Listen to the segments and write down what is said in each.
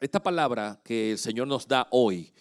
esta palabra que el Señor nos da hoy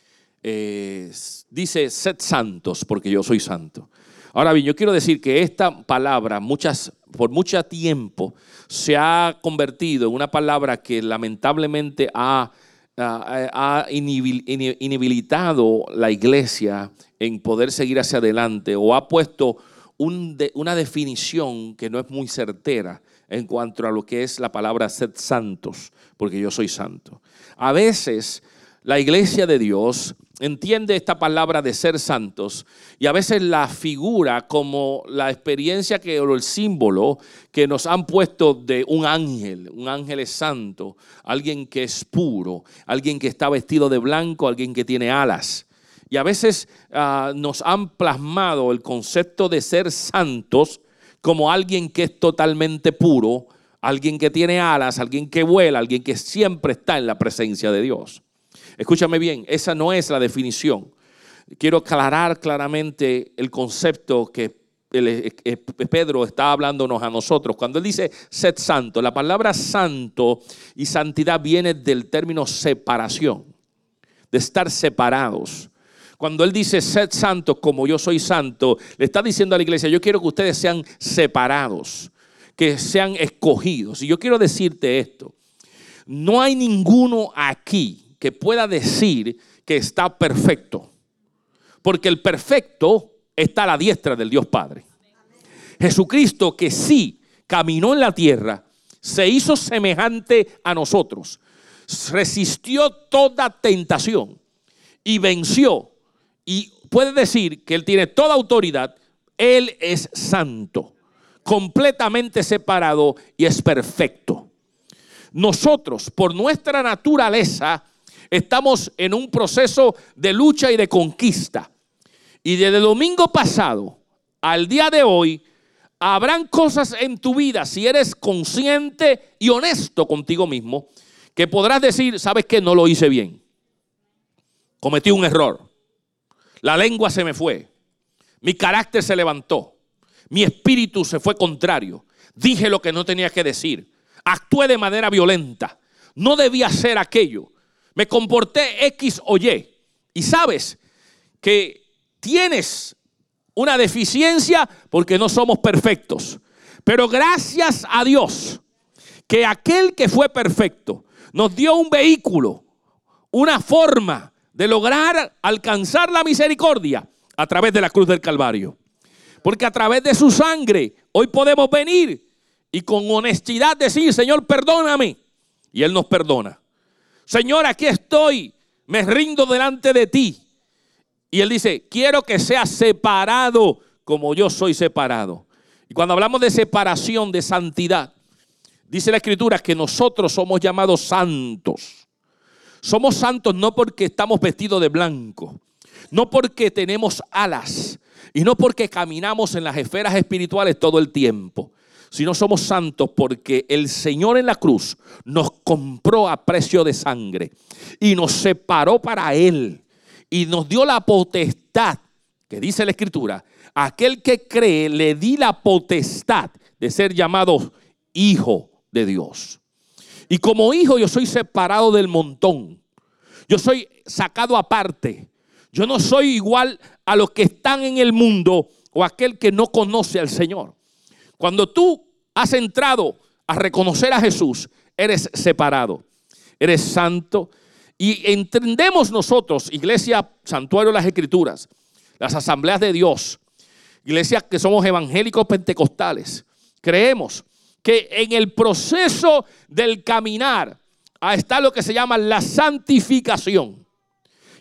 eh, dice, sed santos porque yo soy santo. Ahora bien, yo quiero decir que esta palabra muchas, por mucho tiempo se ha convertido en una palabra que lamentablemente ha, ha, inhabilitado la iglesia en poder seguir hacia adelante o ha puesto una definición que no es muy certera en cuanto a lo que es la palabra sed santos, porque yo soy santo. A veces la iglesia de Dios entiende esta palabra de ser santos y a veces la figura como la experiencia que o el símbolo que nos han puesto de un ángel, un ángel es santo, alguien que es puro, alguien que está vestido de blanco, alguien que tiene alas. Y a veces ah, nos han plasmado el concepto de ser santos como alguien que es totalmente puro, alguien que tiene alas, alguien que vuela, alguien que siempre está en la presencia de Dios. Escúchame bien, esa no es la definición. Quiero aclarar claramente el concepto que eh, eh, Pedro está hablándonos a nosotros. Cuando él dice sed santo, la palabra santo y santidad viene del término separación, de estar separados. Cuando Él dice, sed santos como yo soy santo, le está diciendo a la iglesia, yo quiero que ustedes sean separados, que sean escogidos. Y yo quiero decirte esto, no hay ninguno aquí que pueda decir que está perfecto, porque el perfecto está a la diestra del Dios Padre. Jesucristo que sí caminó en la tierra, se hizo semejante a nosotros, resistió toda tentación y venció y puede decir que Él tiene toda autoridad, Él es santo, completamente separado y es perfecto. Nosotros, por nuestra naturaleza, estamos en un proceso de lucha y de conquista. Y desde el domingo pasado al día de hoy, habrán cosas en tu vida, si eres consciente y honesto contigo mismo, que podrás decir, sabes que no lo hice bien. Cometí un error. La lengua se me fue. Mi carácter se levantó. Mi espíritu se fue contrario. Dije lo que no tenía que decir. Actué de manera violenta. No debía hacer aquello. Me comporté X o Y. Y sabes que tienes una deficiencia porque no somos perfectos. Pero gracias a Dios que aquel que fue perfecto nos dio un vehículo, una forma de lograr alcanzar la misericordia a través de la cruz del Calvario. Porque a través de su sangre hoy podemos venir y con honestidad decir, Señor, perdóname. Y Él nos perdona. Señor, aquí estoy, me rindo delante de ti. Y Él dice, quiero que sea separado como yo soy separado. Y cuando hablamos de separación, de santidad, dice la Escritura que nosotros somos llamados santos. Somos santos no porque estamos vestidos de blanco, no porque tenemos alas y no porque caminamos en las esferas espirituales todo el tiempo, sino somos santos porque el Señor en la cruz nos compró a precio de sangre y nos separó para Él y nos dio la potestad, que dice la Escritura, aquel que cree le di la potestad de ser llamado hijo de Dios. Y como hijo yo soy separado del montón. Yo soy sacado aparte. Yo no soy igual a los que están en el mundo o aquel que no conoce al Señor. Cuando tú has entrado a reconocer a Jesús, eres separado, eres santo. Y entendemos nosotros, iglesia, santuario de las escrituras, las asambleas de Dios, iglesias que somos evangélicos pentecostales, creemos que en el proceso del caminar está lo que se llama la santificación,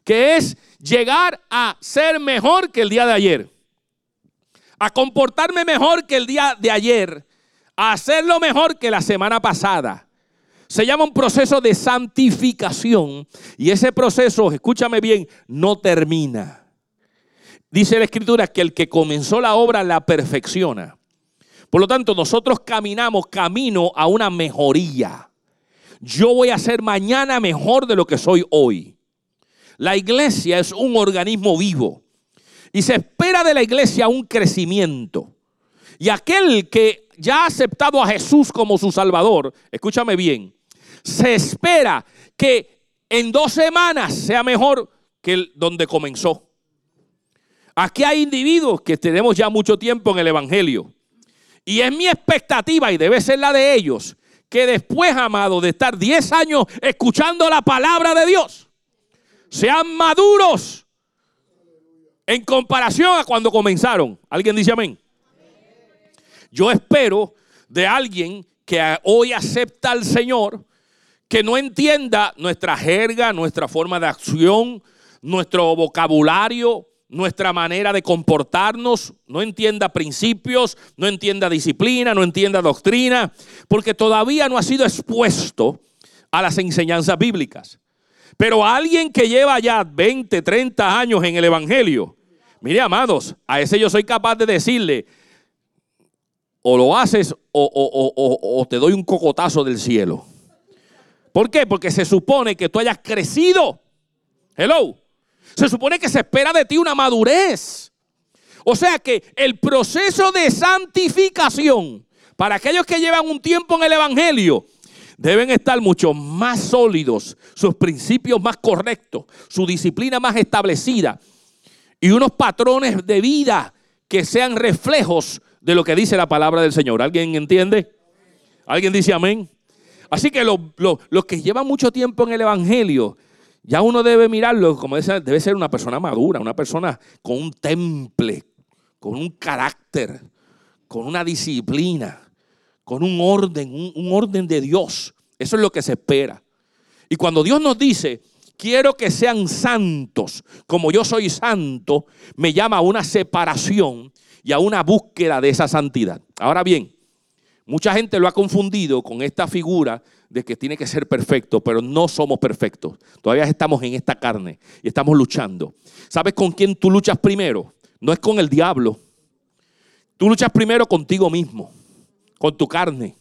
que es llegar a ser mejor que el día de ayer, a comportarme mejor que el día de ayer, a hacerlo mejor que la semana pasada. Se llama un proceso de santificación y ese proceso, escúchame bien, no termina. Dice la escritura que el que comenzó la obra la perfecciona. Por lo tanto, nosotros caminamos camino a una mejoría. Yo voy a ser mañana mejor de lo que soy hoy. La iglesia es un organismo vivo y se espera de la iglesia un crecimiento. Y aquel que ya ha aceptado a Jesús como su Salvador, escúchame bien, se espera que en dos semanas sea mejor que el donde comenzó. Aquí hay individuos que tenemos ya mucho tiempo en el Evangelio. Y es mi expectativa, y debe ser la de ellos, que después, amado, de estar 10 años escuchando la palabra de Dios, sean maduros en comparación a cuando comenzaron. ¿Alguien dice amén? Yo espero de alguien que hoy acepta al Señor, que no entienda nuestra jerga, nuestra forma de acción, nuestro vocabulario, nuestra manera de comportarnos, no entienda principios, no entienda disciplina, no entienda doctrina, porque todavía no ha sido expuesto a las enseñanzas bíblicas. Pero alguien que lleva ya 20, 30 años en el Evangelio, mire amados, a ese yo soy capaz de decirle, o lo haces o, te doy un cocotazo del cielo. ¿Por qué? Porque se supone que tú hayas crecido. Hello. Se supone que se espera de ti una madurez. O sea que el proceso de santificación para aquellos que llevan un tiempo en el Evangelio deben estar mucho más sólidos, sus principios más correctos, su disciplina más establecida y unos patrones de vida que sean reflejos de lo que dice la palabra del Señor. ¿Alguien entiende? ¿Alguien dice amén? Así que los que llevan mucho tiempo en el Evangelio, ya uno debe mirarlo como debe ser una persona madura, una persona con un temple, con un carácter, con una disciplina, con un orden, un, un orden de Dios. Eso es lo que se espera. Y cuando Dios nos dice, quiero que sean santos, como yo soy santo, me llama a una separación y a una búsqueda de esa santidad. Ahora bien, mucha gente lo ha confundido con esta figura de que tiene que ser perfecto, pero no somos perfectos. Todavía estamos en esta carne y estamos luchando. ¿Sabes con quién tú luchas primero? No es con el diablo. Tú luchas primero contigo mismo, con tu carne,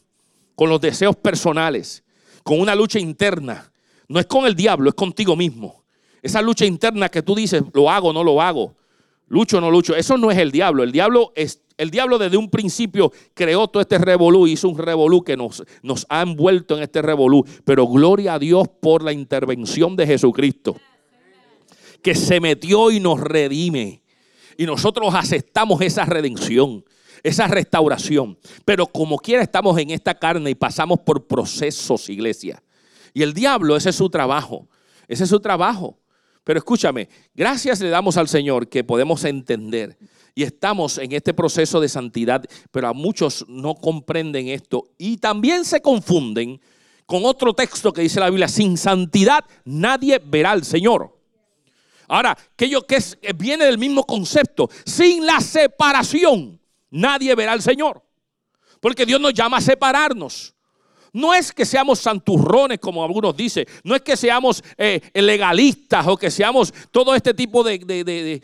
con los deseos personales, con una lucha interna. No es con el diablo, es contigo mismo. Esa lucha interna que tú dices, lo hago, no lo hago. Lucho o no lucho. Eso no es el diablo. El diablo es. El diablo desde un principio creó todo este revolú, hizo un revolú que nos, nos ha envuelto en este revolú. Pero gloria a Dios por la intervención de Jesucristo, que se metió y nos redime. Y nosotros aceptamos esa redención, esa restauración. Pero como quiera estamos en esta carne y pasamos por procesos, iglesia. Y el diablo, ese es su trabajo. Ese es su trabajo. Pero escúchame, gracias le damos al Señor que podemos entender y estamos en este proceso de santidad, pero a muchos no comprenden esto y también se confunden con otro texto que dice la Biblia, sin santidad nadie verá al Señor. Ahora, que, yo, que viene del mismo concepto, sin la separación nadie verá al Señor. Porque Dios nos llama a separarnos. No es que seamos santurrones, como algunos dicen. No es que seamos eh, legalistas o que seamos todo este tipo de,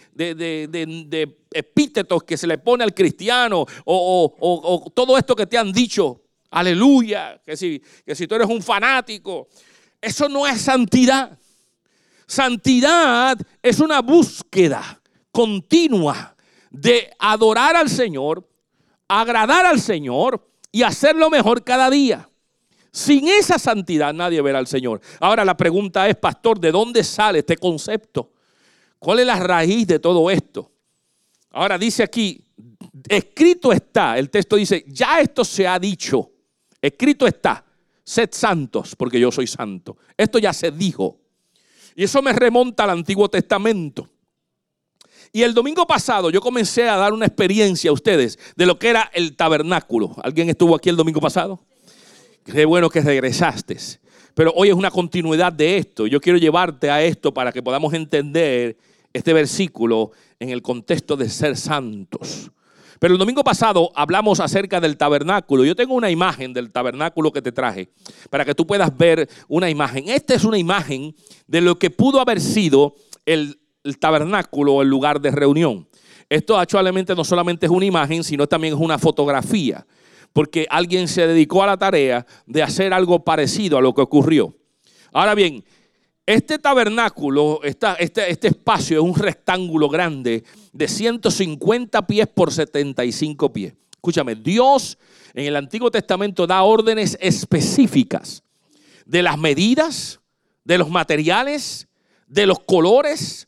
epítetos que se le pone al cristiano o, todo esto que te han dicho. Aleluya. Que si, que si tú eres un fanático. Eso no es santidad. Santidad es una búsqueda continua de adorar al Señor, agradar al Señor y hacerlo mejor cada día. Sin esa santidad nadie verá al Señor. Ahora la pregunta es, pastor, ¿de dónde sale este concepto? ¿Cuál es la raíz de todo esto? Ahora dice aquí, escrito está, el texto dice, ya esto se ha dicho, escrito está, sed santos porque yo soy santo. Esto ya se dijo. Y eso me remonta al Antiguo Testamento. Y el domingo pasado yo comencé a dar una experiencia a ustedes de lo que era el tabernáculo. ¿Alguien estuvo aquí el domingo pasado? Qué bueno que regresaste. Pero hoy es una continuidad de esto. Yo quiero llevarte a esto para que podamos entender este versículo en el contexto de ser santos. Pero el domingo pasado hablamos acerca del tabernáculo. Yo tengo una imagen del tabernáculo que te traje para que tú puedas ver una imagen. Esta es una imagen de lo que pudo haber sido el, el tabernáculo, el lugar de reunión. Esto actualmente no solamente es una imagen, sino también es una fotografía porque alguien se dedicó a la tarea de hacer algo parecido a lo que ocurrió. Ahora bien, este tabernáculo, este, este espacio es un rectángulo grande de 150 pies por 75 pies. Escúchame, Dios en el Antiguo Testamento da órdenes específicas de las medidas, de los materiales, de los colores,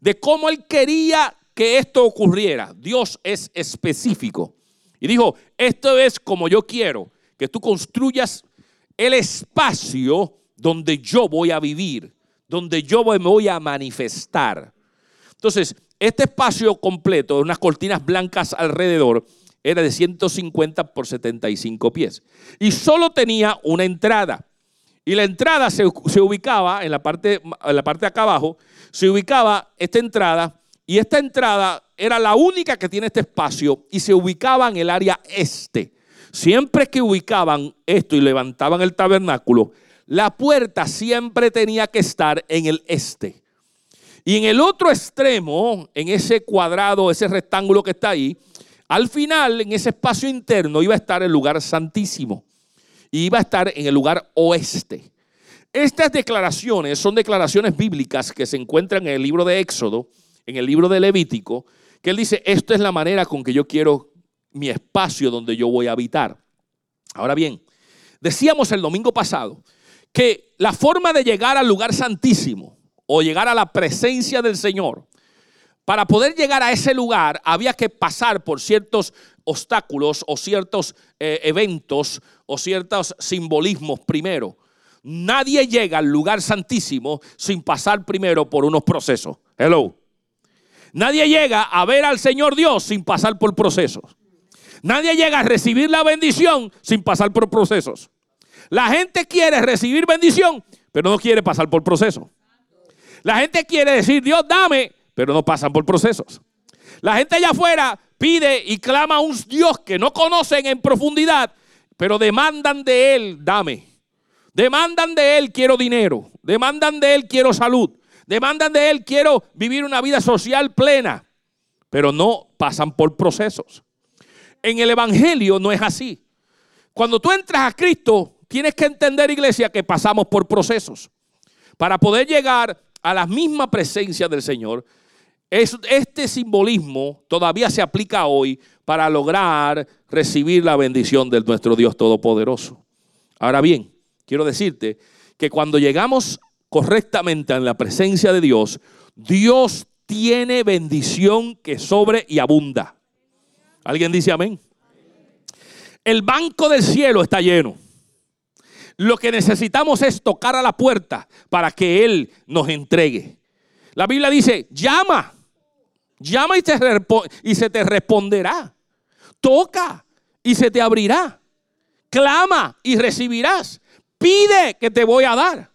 de cómo Él quería que esto ocurriera. Dios es específico. Y dijo, esto es como yo quiero, que tú construyas el espacio donde yo voy a vivir, donde yo me voy a manifestar. Entonces, este espacio completo, unas cortinas blancas alrededor, era de 150 por 75 pies. Y solo tenía una entrada. Y la entrada se, ubicaba en la, parte, en la parte de acá abajo, se ubicaba esta entrada y esta entrada era la única que tiene este espacio y se ubicaba en el área este. Siempre que ubicaban esto y levantaban el tabernáculo, la puerta siempre tenía que estar en el este. Y en el otro extremo, en ese cuadrado, ese rectángulo que está ahí, al final, en ese espacio interno, iba a estar el lugar santísimo. Y iba a estar en el lugar oeste. Estas declaraciones son declaraciones bíblicas que se encuentran en el libro de Éxodo, en el libro de Levítico, que él dice, esto es la manera con que yo quiero mi espacio donde yo voy a habitar. Ahora bien, decíamos el domingo pasado que la forma de llegar al lugar santísimo o llegar a la presencia del Señor para poder llegar a ese lugar había que pasar por ciertos obstáculos o ciertos eh, eventos o ciertos simbolismos primero. Nadie llega al lugar santísimo sin pasar primero por unos procesos. Hello. Nadie llega a ver al Señor Dios sin pasar por procesos. Nadie llega a recibir la bendición sin pasar por procesos. La gente quiere recibir bendición, pero no quiere pasar por procesos. La gente quiere decir, Dios, dame, pero no pasan por procesos. La gente allá afuera pide y clama a un Dios que no conocen en profundidad, pero demandan de Él, dame. Demandan de Él, quiero dinero. Demandan de Él, quiero salud. Demandan de Él, quiero vivir una vida social plena. Pero no pasan por procesos. En el Evangelio no es así. Cuando tú entras a Cristo, tienes que entender, iglesia, que pasamos por procesos. Para poder llegar a la misma presencia del Señor, este simbolismo todavía se aplica hoy para lograr recibir la bendición de nuestro Dios Todopoderoso. Ahora bien, quiero decirte que cuando llegamos correctamente en la presencia de Dios, Dios tiene bendición que sobre y abunda. ¿Alguien dice amén? El banco del cielo está lleno. Lo que necesitamos es tocar a la puerta para que Él nos entregue. La Biblia dice, llama Llama y, y se te responderá. Toca y se te abrirá. Clama y recibirás. Pide que te voy a dar.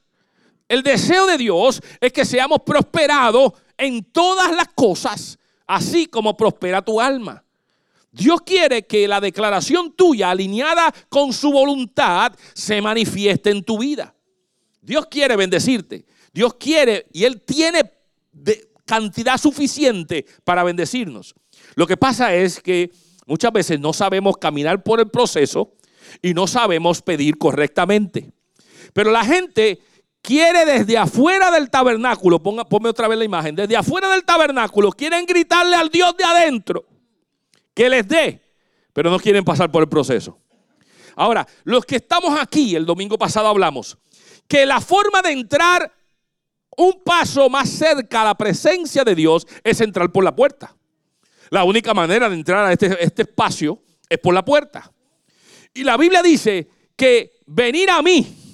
El deseo de Dios es que seamos prosperados en todas las cosas, así como prospera tu alma. Dios quiere que la declaración tuya alineada con su voluntad se manifieste en tu vida. Dios quiere bendecirte. Dios quiere y Él tiene de, cantidad suficiente para bendecirnos. Lo que pasa es que muchas veces no sabemos caminar por el proceso y no sabemos pedir correctamente. Pero la gente quiere desde afuera del tabernáculo, ponga, ponme otra vez la imagen, desde afuera del tabernáculo quieren gritarle al Dios de adentro que les dé, pero no quieren pasar por el proceso. Ahora, los que estamos aquí, el domingo pasado hablamos, que la forma de entrar un paso más cerca a la presencia de Dios es entrar por la puerta. La única manera de entrar a este, este espacio es por la puerta. Y la Biblia dice que venir a mí,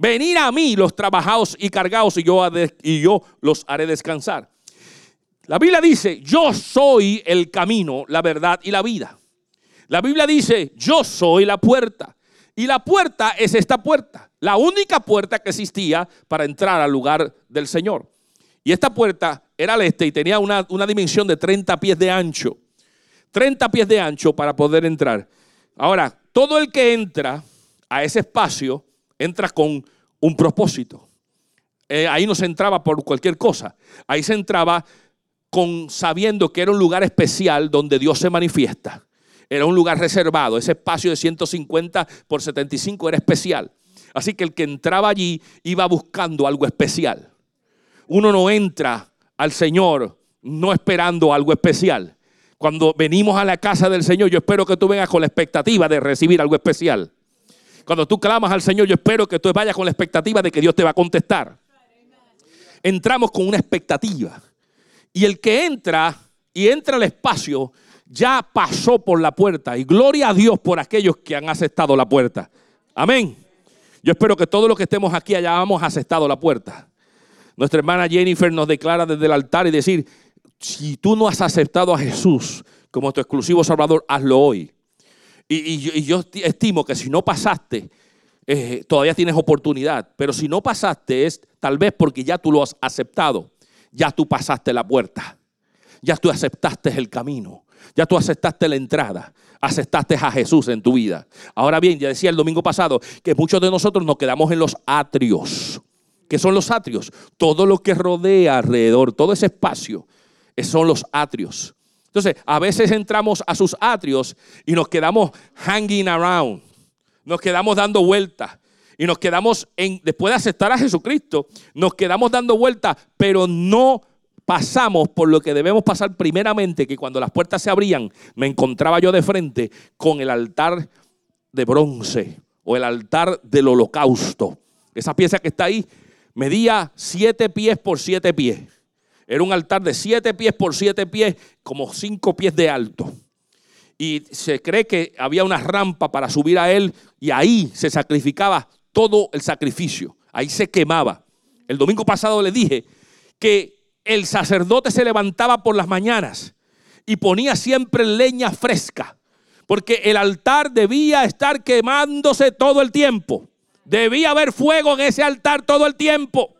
venir a mí los trabajados y cargados y yo, y yo los haré descansar. La Biblia dice, yo soy el camino, la verdad y la vida. La Biblia dice, yo soy la puerta. Y la puerta es esta puerta, la única puerta que existía para entrar al lugar del Señor. Y esta puerta era al este y tenía una, dimensión de 30 pies de ancho. 30 pies de ancho para poder entrar. Ahora, todo el que entra a ese espacio entra con un propósito. Eh, ahí no se entraba por cualquier cosa. Ahí se entraba con sabiendo que era un lugar especial donde Dios se manifiesta. Era un lugar reservado. Ese espacio de 150 por 75 era especial. Así que el que entraba allí iba buscando algo especial. Uno no entra al Señor no esperando algo especial. Cuando venimos a la casa del Señor, yo espero que tú vengas con la expectativa de recibir algo especial. Cuando tú clamas al Señor, yo espero que tú vayas con la expectativa de que Dios te va a contestar. Entramos con una expectativa. Y el que entra y entra al espacio ya pasó por la puerta. Y gloria a Dios por aquellos que han aceptado la puerta. Amén. Yo espero que todos los que estemos aquí hayamos aceptado la puerta. Nuestra hermana Jennifer nos declara desde el altar y decir, si tú no has aceptado a Jesús como tu exclusivo Salvador, hazlo hoy. Y, yo estimo que si no pasaste, eh, todavía tienes oportunidad. Pero si no pasaste es tal vez porque ya tú lo has aceptado. Ya tú pasaste la puerta. Ya tú aceptaste el camino. Ya tú aceptaste la entrada. Aceptaste a Jesús en tu vida. Ahora bien, ya decía el domingo pasado que muchos de nosotros nos quedamos en los atrios. ¿Qué son los atrios? Todo lo que rodea alrededor, todo ese espacio, son los atrios. Entonces, a veces entramos a sus atrios y nos quedamos hanging around. Nos quedamos dando vueltas. Y nos quedamos en, después de aceptar a Jesucristo, nos quedamos dando vueltas, pero no pasamos por lo que debemos pasar primeramente, que cuando las puertas se abrían, me encontraba yo de frente con el altar de bronce o el altar del holocausto. Esa pieza que está ahí medía siete pies por siete pies. Era un altar de siete pies por siete pies, como cinco pies de alto. Y se cree que había una rampa para subir a él y ahí se sacrificaba todo el sacrificio. Ahí se quemaba. El domingo pasado le dije que el sacerdote se levantaba por las mañanas y ponía siempre leña fresca, porque el altar debía estar quemándose todo el tiempo. Debía haber fuego en ese altar todo el tiempo.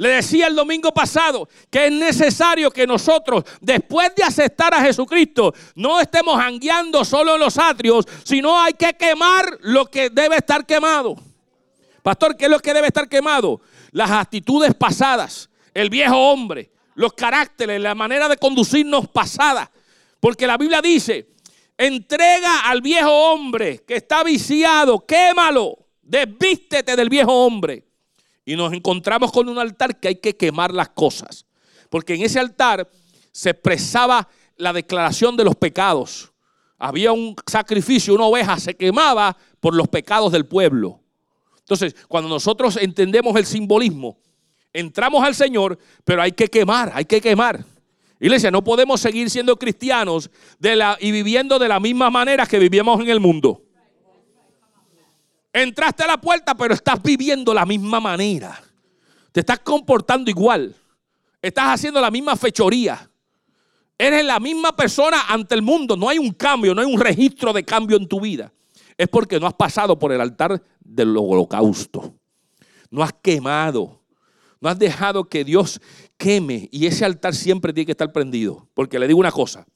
Le decía el domingo pasado que es necesario que nosotros, después de aceptar a Jesucristo, no estemos hangueando solo en los atrios, sino hay que quemar lo que debe estar quemado. Pastor, ¿qué es lo que debe estar quemado? Las actitudes pasadas, el viejo hombre, los caracteres, la manera de conducirnos pasada. Porque la Biblia dice, entrega al viejo hombre que está viciado, quémalo, desvístete del viejo hombre. Y nos encontramos con un altar que hay que quemar las cosas. Porque en ese altar se expresaba la declaración de los pecados. Había un sacrificio, una oveja se quemaba por los pecados del pueblo. Entonces, cuando nosotros entendemos el simbolismo, entramos al Señor, pero hay que quemar, hay que quemar. Iglesia, no podemos seguir siendo cristianos de la, y viviendo de la misma manera que vivíamos en el mundo. Entraste a la puerta, pero estás viviendo la misma manera. Te estás comportando igual. Estás haciendo la misma fechoría. Eres la misma persona ante el mundo. No hay un cambio, no hay un registro de cambio en tu vida. Es porque no has pasado por el altar del holocausto. No has quemado no has dejado que Dios queme y ese altar siempre tiene que estar prendido. Porque le digo una cosa.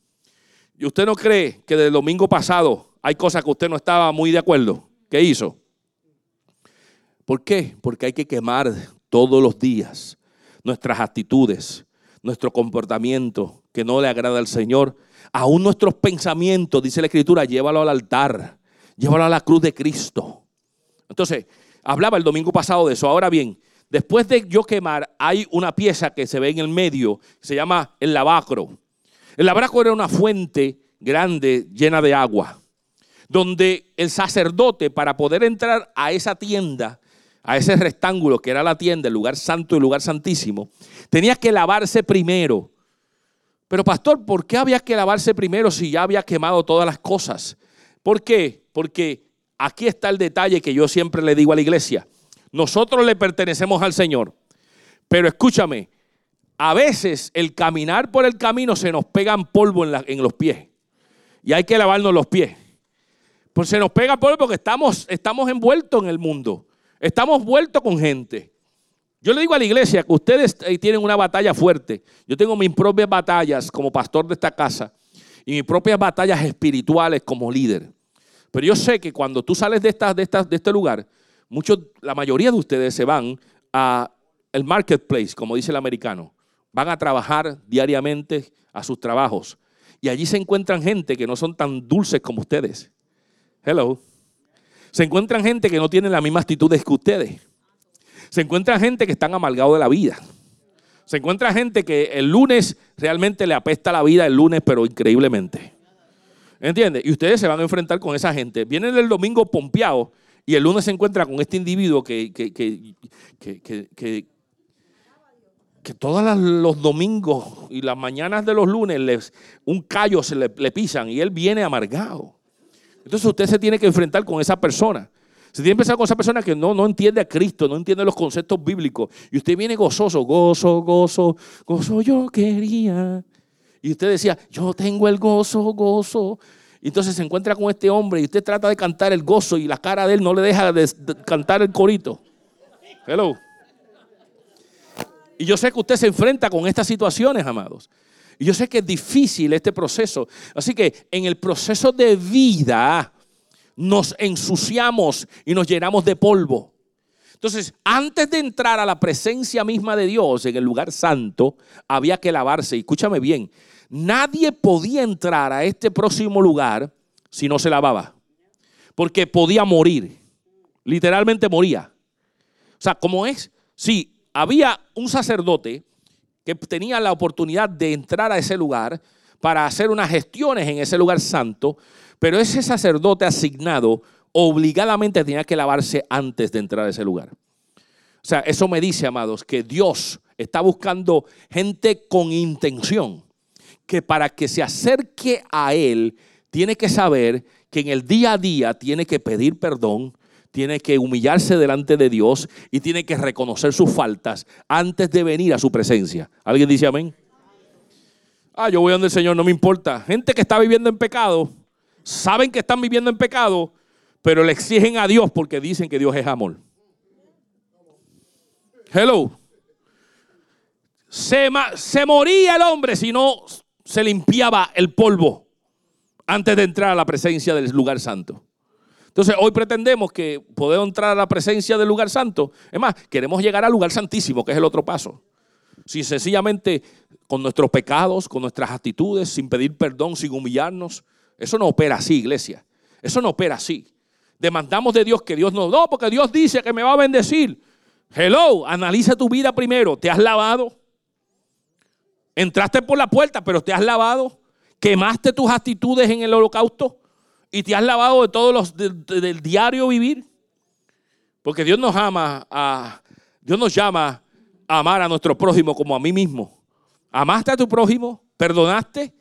¿Y usted no cree que del domingo pasado hay cosas que usted no estaba muy de acuerdo? ¿Qué hizo? ¿Por qué? Porque hay que quemar todos los días nuestras actitudes, nuestro comportamiento que no le agrada al Señor, aún nuestros pensamientos, dice la Escritura, llévalo al altar, llévalo a la cruz de Cristo. Entonces, hablaba el domingo pasado de eso. Ahora bien, Después de yo quemar, hay una pieza que se ve en el medio, se llama el lavacro. El lavacro era una fuente grande llena de agua, donde el sacerdote para poder entrar a esa tienda, a ese rectángulo que era la tienda, el lugar santo y el lugar santísimo, tenía que lavarse primero. Pero pastor, ¿por qué había que lavarse primero si ya había quemado todas las cosas? ¿Por qué? Porque aquí está el detalle que yo siempre le digo a la iglesia. Nosotros le pertenecemos al Señor. Pero escúchame, a veces el caminar por el camino se nos pegan polvo en, los pies. Y hay que lavarnos los pies. Pues se nos pega polvo porque estamos, estamos envueltos en el mundo. Estamos vueltos con gente. Yo le digo a la iglesia que ustedes tienen una batalla fuerte. Yo tengo mis propias batallas como pastor de esta casa y mis propias batallas espirituales como líder. Pero yo sé que cuando tú sales de, esta, de, de este lugar, la mayoría de ustedes se van a el marketplace, como dice el americano. Van a trabajar diariamente a sus trabajos. Y allí se encuentran gente que no son tan dulces como ustedes. Hello. Se encuentran gente que no tiene las mismas actitudes que ustedes. Se encuentran gente que están amargados de la vida. Se encuentra gente que el lunes realmente le apesta la vida el lunes, pero increíblemente. ¿Entiendes? Y ustedes se van a enfrentar con esa gente. Vienen el domingo pompeado y el lunes se encuentra con este individuo que, que, que, que, que todos los domingos y las mañanas de los lunes un callo se le, le, pisan y él viene amargado. Entonces usted se tiene que enfrentar con esa persona. Se tiene que empezar con esa persona que no, no entiende a Cristo, no entiende los conceptos bíblicos. Y usted viene gozoso, gozo, gozo, gozo yo quería. Y usted decía, yo tengo el gozo, gozo. Y entonces se encuentra con este hombre y usted trata de cantar el gozo y la cara de él no le deja de, de cantar el corito. Hello. Y yo sé que usted se enfrenta con estas situaciones, amados. Y yo sé que es difícil este proceso. Así que en el proceso de vida nos ensuciamos y nos llenamos de polvo. Entonces, antes de entrar a la presencia misma de Dios en el lugar santo, había que lavarse. Y escúchame bien, nadie podía entrar a este próximo lugar si no se lavaba. Porque podía morir. Literalmente moría. O sea, ¿cómo es? Sí, había un sacerdote que tenía la oportunidad de entrar a ese lugar para hacer unas gestiones en ese lugar santo, pero ese sacerdote asignado obligadamente tenía que lavarse antes de entrar a ese lugar. O sea, eso me dice, amados, que Dios está buscando gente con intención, que para que se acerque a Él, tiene que saber que en el día a día tiene que pedir perdón, tiene que humillarse delante de Dios y tiene que reconocer sus faltas antes de venir a su presencia. ¿Alguien dice amén? Ah, yo voy donde el Señor, no me importa. Gente que está viviendo en pecado, saben que están viviendo en pecado, pero le exigen a Dios porque dicen que Dios es amor. Hello. Se, se moría el hombre si no se limpiaba el polvo antes de entrar a la presencia del lugar santo. Entonces, hoy pretendemos que podemos entrar a la presencia del lugar santo. Es más, queremos llegar al lugar santísimo, que es el otro paso. Si sencillamente con nuestros pecados, con nuestras actitudes, sin pedir perdón, sin humillarnos, eso no opera así, iglesia. Eso no opera así. Demandamos de Dios que Dios nos... No, porque Dios dice que me va a bendecir. Hello, analiza tu vida primero. ¿Te has lavado? Entraste por la puerta, pero te has lavado. ¿Quemaste tus actitudes en el holocausto? Y te has lavado de todos los del diario vivir. Porque Dios nos ama a Dios nos llama a amar a nuestro prójimo como a mí mismo. ¿Amaste a tu prójimo? ¿Perdonaste?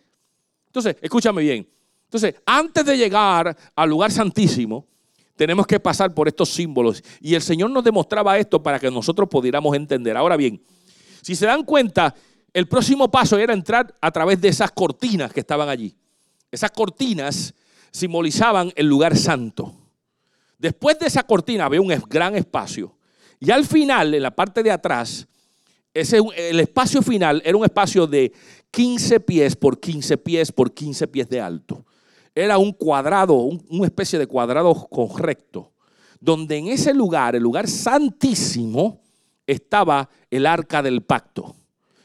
Entonces, escúchame bien. Entonces, antes de llegar al lugar santísimo, tenemos que pasar por estos símbolos. Y el Señor nos demostraba esto para que nosotros pudiéramos entender. Ahora bien, si se dan cuenta, el próximo paso era entrar a través de esas cortinas que estaban allí. Esas cortinas simbolizaban el lugar santo. Después de esa cortina había un gran espacio. Y al final, en la parte de atrás, ese, el espacio final era un espacio de 15 pies por 15 pies por 15 pies de alto. Era un cuadrado, una especie de cuadrado correcto, donde en ese lugar, el lugar santísimo, estaba el arca del pacto.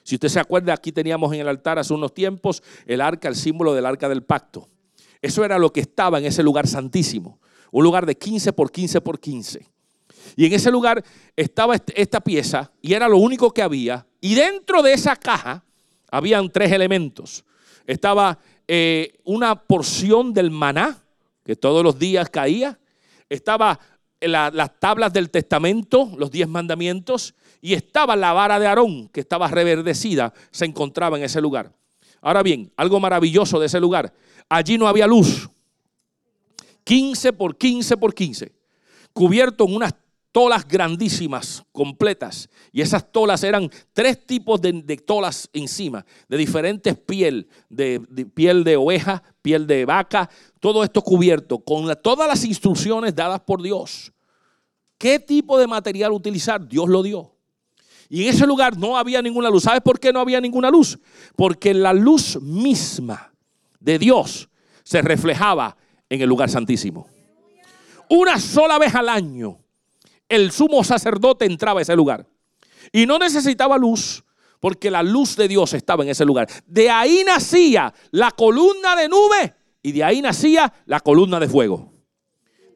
Si usted se acuerda, aquí teníamos en el altar hace unos tiempos el arca, el símbolo del arca del pacto. Eso era lo que estaba en ese lugar santísimo. Un lugar de 15 por 15 por 15. Y en ese lugar estaba esta pieza y era lo único que había. Y dentro de esa caja habían tres elementos. Estaba eh, una porción del maná, que todos los días caía. Estaba las tablas del testamento, los diez mandamientos. Y estaba la vara de Aarón, que estaba reverdecida, se encontraba en ese lugar. Ahora bien, algo maravilloso de ese lugar Allí no había luz. 15 por 15 por 15. Cubierto en unas tolas grandísimas, completas. Y esas tolas eran tres tipos de, tolas encima, de diferentes piel, de, piel de oveja, piel de vaca, todo esto cubierto con todas las instrucciones dadas por Dios. ¿Qué tipo de material utilizar? Dios lo dio. Y en ese lugar no había ninguna luz. ¿Sabes por qué no había ninguna luz? Porque la luz misma de Dios se reflejaba en el lugar santísimo. Una sola vez al año el sumo sacerdote entraba a ese lugar. Y no necesitaba luz porque la luz de Dios estaba en ese lugar. De ahí nacía la columna de nube y de ahí nacía la columna de fuego.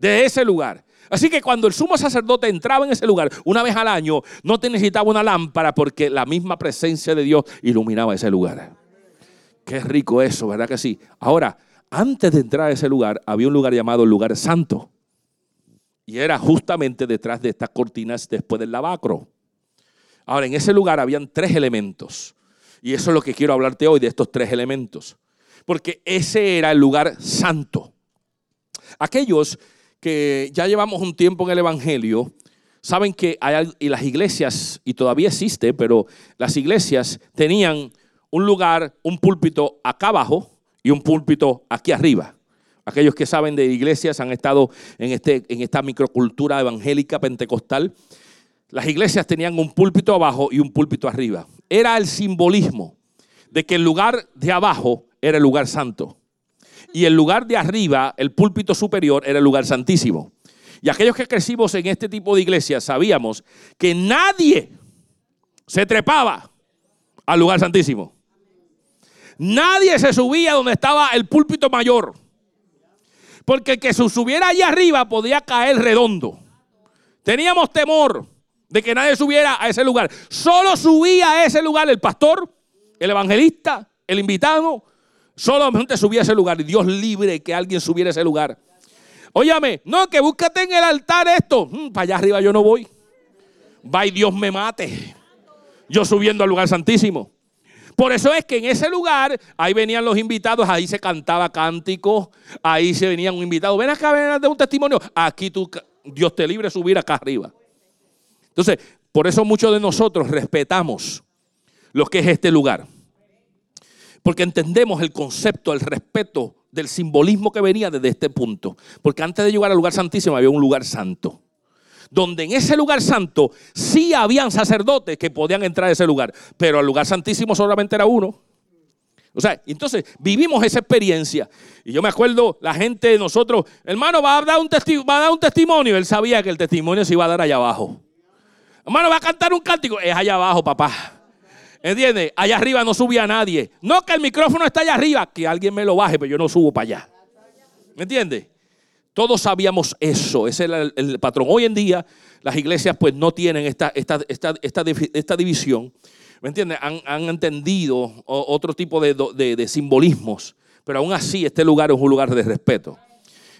De ese lugar. Así que cuando el sumo sacerdote entraba en ese lugar una vez al año, no necesitaba una lámpara porque la misma presencia de Dios iluminaba ese lugar. Qué rico eso, ¿verdad que sí? Ahora, antes de entrar a ese lugar había un lugar llamado el lugar santo. Y era justamente detrás de estas cortinas después del lavacro. Ahora, en ese lugar habían tres elementos. Y eso es lo que quiero hablarte hoy de estos tres elementos. Porque ese era el lugar santo. Aquellos que ya llevamos un tiempo en el Evangelio, saben que hay, y las iglesias, y todavía existe, pero las iglesias tenían un lugar, un púlpito acá abajo y un púlpito aquí arriba. Aquellos que saben de iglesias han estado en, este, en esta microcultura evangélica pentecostal. Las iglesias tenían un púlpito abajo y un púlpito arriba. Era el simbolismo de que el lugar de abajo era el lugar santo. Y el lugar de arriba, el púlpito superior, era el lugar santísimo. Y aquellos que crecimos en este tipo de iglesias sabíamos que nadie se trepaba al lugar santísimo. Nadie se subía donde estaba el púlpito mayor. Porque el que se subiera allá arriba podía caer redondo. Teníamos temor de que nadie subiera a ese lugar. Solo subía a ese lugar el pastor, el evangelista, el invitado. Solamente subía a ese lugar. Y Dios libre que alguien subiera a ese lugar. Óyame, no, que búscate en el altar esto. Mm, para allá arriba yo no voy. Va y Dios me mate. Yo subiendo al lugar santísimo. Por eso es que en ese lugar, ahí venían los invitados, ahí se cantaba cántico, ahí se venían un invitado. Ven acá, ven de un testimonio. Aquí tú, Dios te libre subir acá arriba. Entonces, por eso muchos de nosotros respetamos lo que es este lugar. Porque entendemos el concepto, el respeto del simbolismo que venía desde este punto. Porque antes de llegar al lugar santísimo había un lugar santo donde en ese lugar santo sí habían sacerdotes que podían entrar a ese lugar, pero al lugar santísimo solamente era uno. O sea, entonces vivimos esa experiencia. Y yo me acuerdo, la gente de nosotros, hermano, va a, dar un va a dar un testimonio. Él sabía que el testimonio se iba a dar allá abajo. Hermano, va a cantar un cántico. Es allá abajo, papá. ¿Entiendes? Allá arriba no subía nadie. No que el micrófono está allá arriba, que alguien me lo baje, pero yo no subo para allá. ¿Me entiendes? Todos sabíamos eso, ese era el, patrón. Hoy en día las iglesias pues no tienen esta, esta, esta, esta división, ¿me entiendes? Han, entendido otro tipo de, simbolismos, pero aún así este lugar es un lugar de respeto.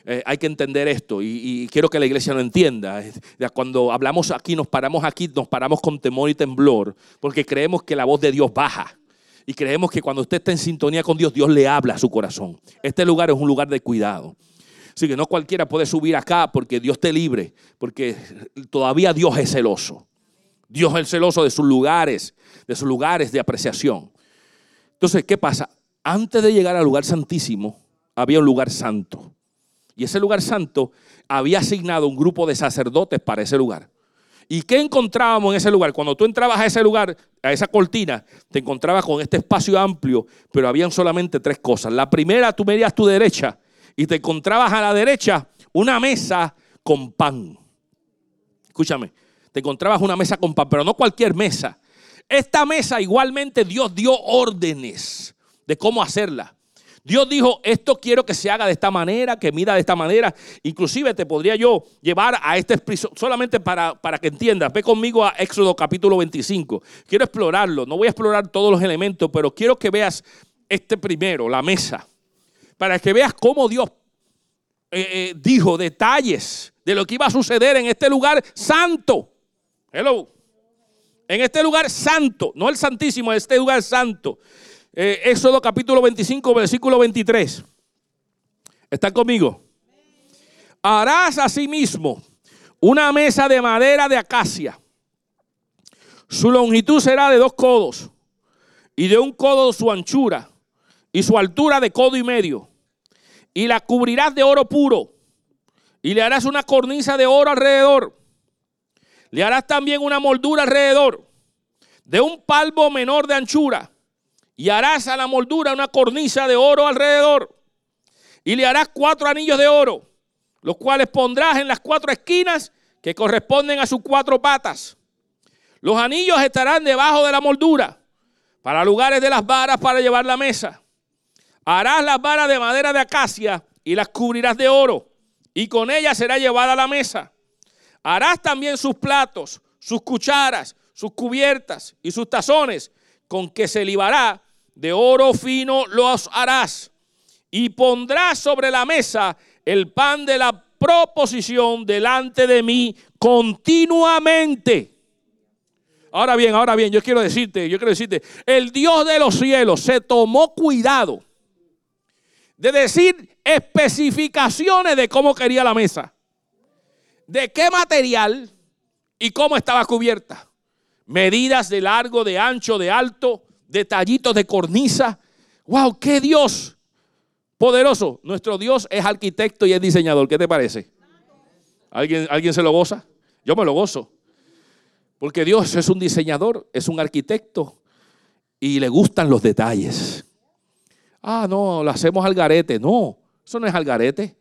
Eh, hay que entender esto y, quiero que la iglesia lo entienda. Cuando hablamos aquí, nos paramos aquí, nos paramos con temor y temblor, porque creemos que la voz de Dios baja. Y creemos que cuando usted está en sintonía con Dios, Dios le habla a su corazón. Este lugar es un lugar de cuidado. Así que no cualquiera puede subir acá porque Dios te libre, porque todavía Dios es celoso. Dios es celoso de sus lugares, de sus lugares de apreciación. Entonces, ¿qué pasa? Antes de llegar al lugar santísimo, había un lugar santo. Y ese lugar santo había asignado un grupo de sacerdotes para ese lugar. ¿Y qué encontrábamos en ese lugar? Cuando tú entrabas a ese lugar, a esa cortina, te encontrabas con este espacio amplio, pero habían solamente tres cosas. La primera, tú veías a tu derecha y te encontrabas a la derecha una mesa con pan. Escúchame, te encontrabas una mesa con pan, pero no cualquier mesa. Esta mesa igualmente Dios dio órdenes de cómo hacerla. Dios dijo, esto quiero que se haga de esta manera, que mida de esta manera. Inclusive te podría yo llevar a este solamente para, para que entiendas. Ve conmigo a Éxodo capítulo 25. Quiero explorarlo. No voy a explorar todos los elementos, pero quiero que veas este primero, la mesa para que veas cómo Dios eh, eh, dijo detalles de lo que iba a suceder en este lugar santo. Hello. En este lugar santo, no el santísimo, este lugar santo. Eh, Éxodo capítulo 25, versículo 23. ¿Están conmigo? Harás asimismo una mesa de madera de acacia. Su longitud será de dos codos y de un codo su anchura y su altura de codo y medio y la cubrirás de oro puro y le harás una cornisa de oro alrededor. Le harás también una moldura alrededor de un palmo menor de anchura y harás a la moldura una cornisa de oro alrededor y le harás cuatro anillos de oro, los cuales pondrás en las cuatro esquinas que corresponden a sus cuatro patas. Los anillos estarán debajo de la moldura para lugares de las varas para llevar la mesa. Harás las varas de madera de acacia y las cubrirás de oro, y con ellas será llevada a la mesa. Harás también sus platos, sus cucharas, sus cubiertas y sus tazones, con que se libará de oro fino los harás. y pondrá sobre la mesa el pan de la proposición delante de mí continuamente. Ahora bien, ahora bien, yo quiero decirte, yo quiero decirte, el Dios de los cielos se tomó cuidado de decir especificaciones de cómo quería la mesa, de qué material y cómo estaba cubierta. Medidas de largo, de ancho, de alto, detallitos de cornisa. ¡Wow! ¡Qué Dios! Poderoso. Nuestro Dios es arquitecto y es diseñador. ¿Qué te parece? ¿Alguien, ¿Alguien se lo goza? Yo me lo gozo. Porque Dios es un diseñador, es un arquitecto y le gustan los detalles. Ah, no, lo hacemos al garete. No, eso no es al garete.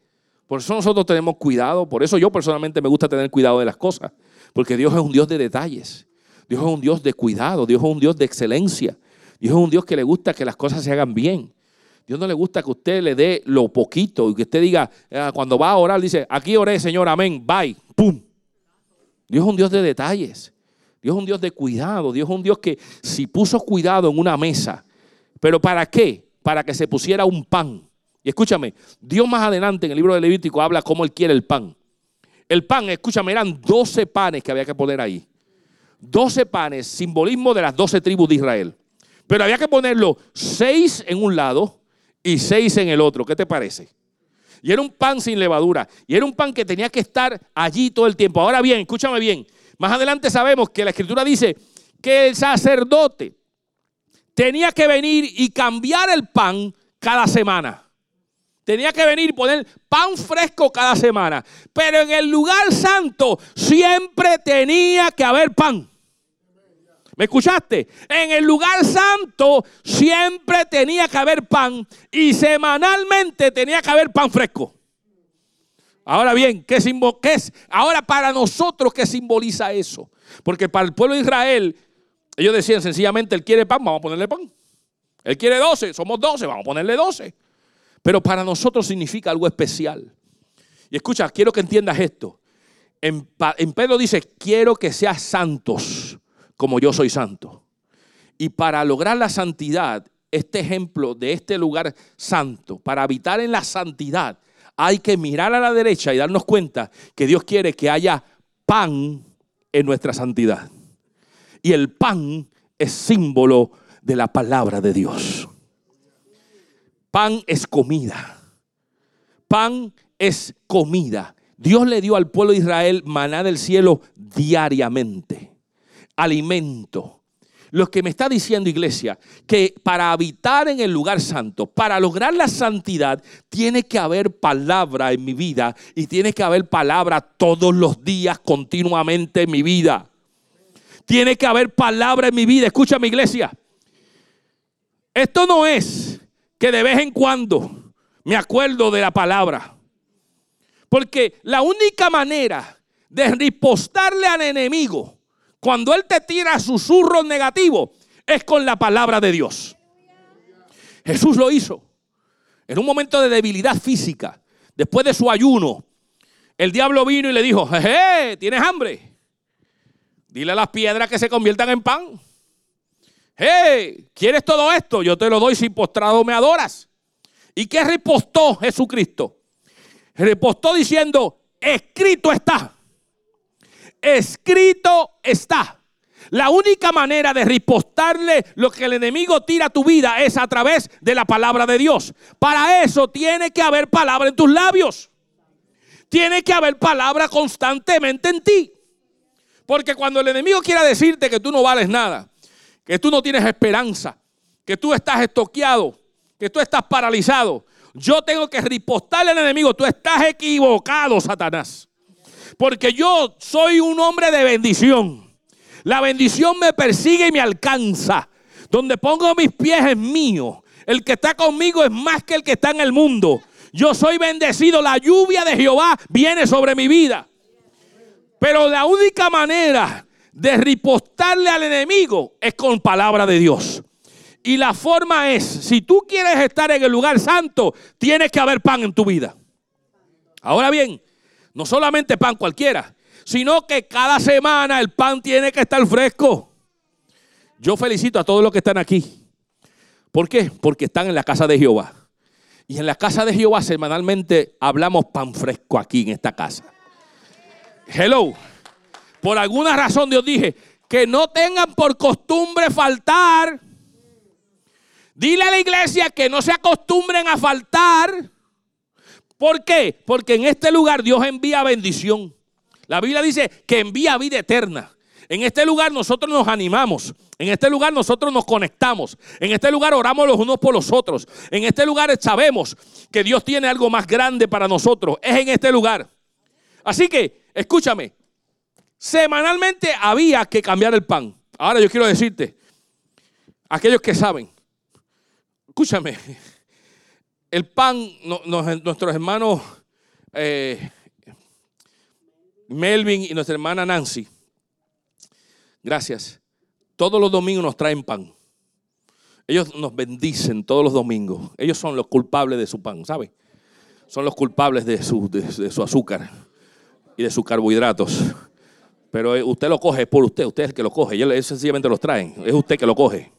Por eso nosotros tenemos cuidado. Por eso yo personalmente me gusta tener cuidado de las cosas. Porque Dios es un Dios de detalles. Dios es un Dios de cuidado. Dios es un Dios de excelencia. Dios es un Dios que le gusta que las cosas se hagan bien. Dios no le gusta que usted le dé lo poquito y que usted diga, ah, cuando va a orar, dice, aquí oré, Señor, amén, bye, pum. Dios es un Dios de detalles. Dios es un Dios de cuidado. Dios es un Dios que si puso cuidado en una mesa, pero ¿para qué? Para que se pusiera un pan. Y escúchame, Dios más adelante en el libro de Levítico habla cómo Él quiere el pan. El pan, escúchame, eran 12 panes que había que poner ahí. 12 panes, simbolismo de las 12 tribus de Israel. Pero había que ponerlo 6 en un lado y 6 en el otro. ¿Qué te parece? Y era un pan sin levadura. Y era un pan que tenía que estar allí todo el tiempo. Ahora bien, escúchame bien. Más adelante sabemos que la escritura dice que el sacerdote tenía que venir y cambiar el pan cada semana. Tenía que venir y poner pan fresco cada semana. Pero en el lugar santo siempre tenía que haber pan. ¿Me escuchaste? En el lugar santo siempre tenía que haber pan y semanalmente tenía que haber pan fresco. Ahora bien, ¿qué, ¿qué es? Ahora para nosotros, ¿qué simboliza eso? Porque para el pueblo de Israel, ellos decían sencillamente, él quiere pan, vamos a ponerle pan. Él quiere 12, somos 12, vamos a ponerle 12. Pero para nosotros significa algo especial. Y escucha, quiero que entiendas esto. En, en Pedro dice, quiero que seas santos como yo soy santo. Y para lograr la santidad, este ejemplo de este lugar santo, para habitar en la santidad, hay que mirar a la derecha y darnos cuenta que Dios quiere que haya pan en nuestra santidad. Y el pan es símbolo de la palabra de Dios. Pan es comida. Pan es comida. Dios le dio al pueblo de Israel maná del cielo diariamente. Alimento. Lo que me está diciendo iglesia, que para habitar en el lugar santo, para lograr la santidad, tiene que haber palabra en mi vida y tiene que haber palabra todos los días, continuamente en mi vida. Tiene que haber palabra en mi vida. Escucha mi iglesia. Esto no es que de vez en cuando me acuerdo de la palabra. Porque la única manera de ripostarle al enemigo cuando Él te tira susurros negativos, es con la palabra de Dios. Jesús lo hizo. En un momento de debilidad física, después de su ayuno, el diablo vino y le dijo, jeje, ¿tienes hambre? Dile a las piedras que se conviertan en pan. Hey, ¿quieres todo esto? Yo te lo doy si postrado me adoras. ¿Y qué repostó Jesucristo? Repostó diciendo, escrito está escrito está. La única manera de ripostarle lo que el enemigo tira a tu vida es a través de la palabra de Dios. Para eso tiene que haber palabra en tus labios. Tiene que haber palabra constantemente en ti. Porque cuando el enemigo quiera decirte que tú no vales nada, que tú no tienes esperanza, que tú estás estoqueado, que tú estás paralizado, yo tengo que ripostarle al enemigo, tú estás equivocado, Satanás. Porque yo soy un hombre de bendición. La bendición me persigue y me alcanza. Donde pongo mis pies es mío. El que está conmigo es más que el que está en el mundo. Yo soy bendecido. La lluvia de Jehová viene sobre mi vida. Pero la única manera de ripostarle al enemigo es con palabra de Dios. Y la forma es, si tú quieres estar en el lugar santo, tienes que haber pan en tu vida. Ahora bien, no solamente pan cualquiera, sino que cada semana el pan tiene que estar fresco. Yo felicito a todos los que están aquí. ¿Por qué? Porque están en la casa de Jehová. Y en la casa de Jehová semanalmente hablamos pan fresco aquí en esta casa. Hello. Por alguna razón Dios dije que no tengan por costumbre faltar. Dile a la iglesia que no se acostumbren a faltar. ¿Por qué? Porque en este lugar Dios envía bendición. La Biblia dice que envía vida eterna. En este lugar nosotros nos animamos. En este lugar nosotros nos conectamos. En este lugar oramos los unos por los otros. En este lugar sabemos que Dios tiene algo más grande para nosotros. Es en este lugar. Así que, escúchame, semanalmente había que cambiar el pan. Ahora yo quiero decirte, aquellos que saben, escúchame, el pan, nuestros hermanos eh, Melvin y nuestra hermana Nancy, gracias, todos los domingos nos traen pan. Ellos nos bendicen todos los domingos. Ellos son los culpables de su pan, ¿sabe? Son los culpables de su, de su azúcar y de sus carbohidratos. Pero eh, usted lo coge, es por usted, usted es que lo coge. Ellos sencillamente los traen, es usted que lo coge.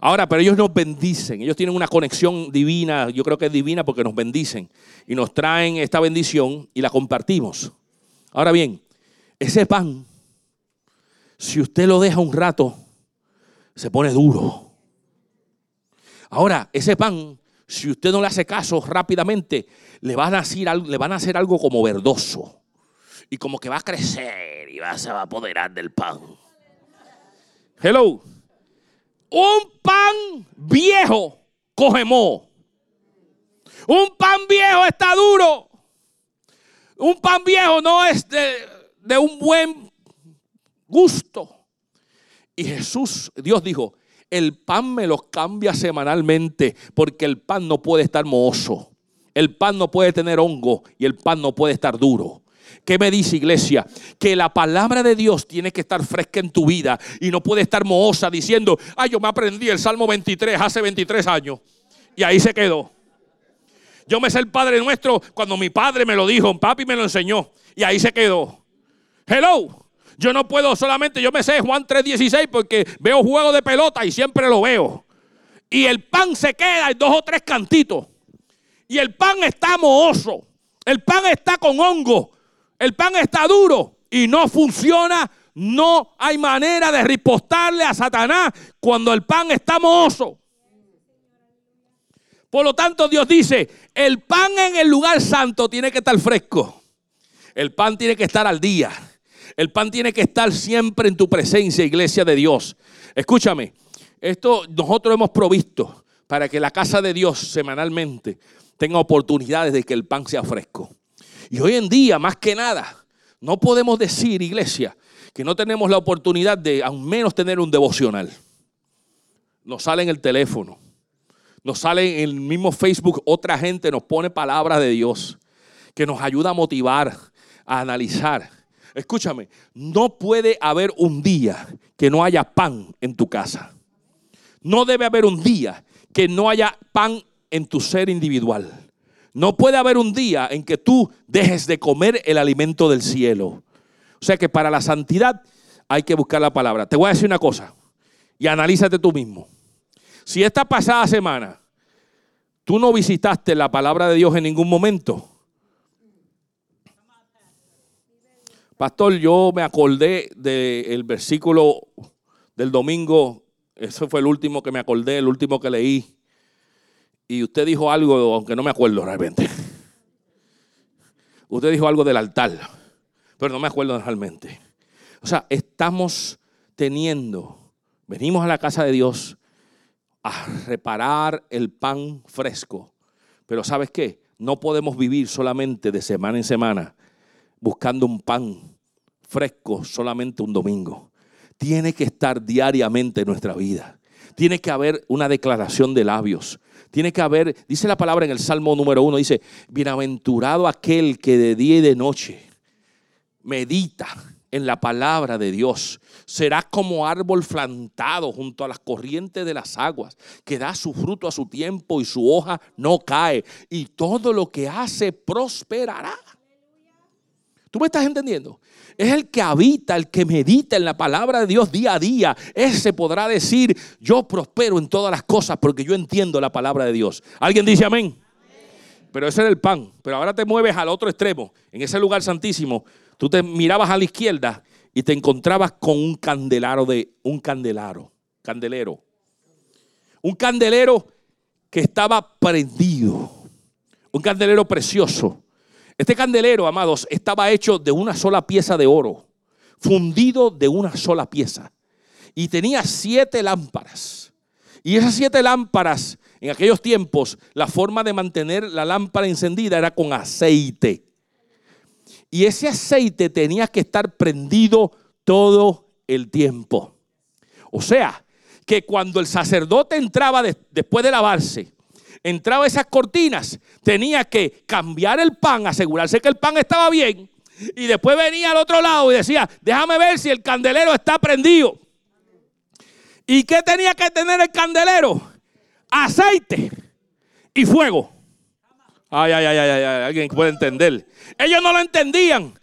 Ahora, pero ellos nos bendicen, ellos tienen una conexión divina, yo creo que es divina porque nos bendicen y nos traen esta bendición y la compartimos. Ahora bien, ese pan, si usted lo deja un rato, se pone duro. Ahora, ese pan, si usted no le hace caso rápidamente, le van a hacer, algo como verdoso y como que va a crecer y va, se va a apoderar del pan. Hello. Un pan viejo coge Un pan viejo está duro. Un pan viejo no es de, de un buen gusto. Y Jesús, Dios dijo, el pan me lo cambia semanalmente porque el pan no puede estar mohoso. El pan no puede tener hongo y el pan no puede estar duro. ¿Qué me dice iglesia? Que la palabra de Dios tiene que estar fresca en tu vida y no puede estar mohosa diciendo, ay, yo me aprendí el Salmo 23 hace 23 años y ahí se quedó. Yo me sé el Padre Nuestro cuando mi padre me lo dijo, papi me lo enseñó y ahí se quedó. Hello. Yo no puedo solamente, yo me sé Juan 3:16 porque veo juego de pelota y siempre lo veo. Y el pan se queda en dos o tres cantitos. Y el pan está mohoso. El pan está con hongo. El pan está duro y no funciona. No hay manera de ripostarle a Satanás cuando el pan está mohoso. Por lo tanto, Dios dice, el pan en el lugar santo tiene que estar fresco. El pan tiene que estar al día. El pan tiene que estar siempre en tu presencia, iglesia de Dios. Escúchame, esto nosotros hemos provisto para que la casa de Dios semanalmente tenga oportunidades de que el pan sea fresco. Y hoy en día, más que nada, no podemos decir, iglesia, que no tenemos la oportunidad de al menos tener un devocional. Nos sale en el teléfono, nos sale en el mismo Facebook, otra gente nos pone palabras de Dios que nos ayuda a motivar, a analizar. Escúchame, no puede haber un día que no haya pan en tu casa. No debe haber un día que no haya pan en tu ser individual. No puede haber un día en que tú dejes de comer el alimento del cielo. O sea que para la santidad hay que buscar la palabra. Te voy a decir una cosa y analízate tú mismo. Si esta pasada semana tú no visitaste la palabra de Dios en ningún momento, Pastor, yo me acordé del versículo del domingo, ese fue el último que me acordé, el último que leí y usted dijo algo, aunque no me acuerdo realmente. Usted dijo algo del altar, pero no me acuerdo realmente. O sea, estamos teniendo, venimos a la casa de Dios a reparar el pan fresco. Pero ¿sabes qué? No podemos vivir solamente de semana en semana buscando un pan fresco solamente un domingo. Tiene que estar diariamente en nuestra vida. Tiene que haber una declaración de labios. Tiene que haber, dice la palabra en el Salmo número uno, dice, bienaventurado aquel que de día y de noche medita en la palabra de Dios. Será como árbol plantado junto a las corrientes de las aguas, que da su fruto a su tiempo y su hoja no cae. Y todo lo que hace prosperará. ¿Tú me estás entendiendo? Es el que habita, el que medita en la palabra de Dios día a día. Ese podrá decir, yo prospero en todas las cosas porque yo entiendo la palabra de Dios. ¿Alguien dice amén? Pero ese era el pan. Pero ahora te mueves al otro extremo. En ese lugar santísimo, tú te mirabas a la izquierda y te encontrabas con un candelaro de un candelaro, candelero. Un candelero que estaba prendido. Un candelero precioso este candelero, amados, estaba hecho de una sola pieza de oro, fundido de una sola pieza. Y tenía siete lámparas. Y esas siete lámparas, en aquellos tiempos, la forma de mantener la lámpara encendida era con aceite. Y ese aceite tenía que estar prendido todo el tiempo. O sea, que cuando el sacerdote entraba después de lavarse, entraba esas cortinas, tenía que cambiar el pan, asegurarse que el pan estaba bien. Y después venía al otro lado y decía, déjame ver si el candelero está prendido. ¿Y qué tenía que tener el candelero? Aceite y fuego. Ay, ay, ay, ay, ay, alguien puede entender. Ellos no lo entendían.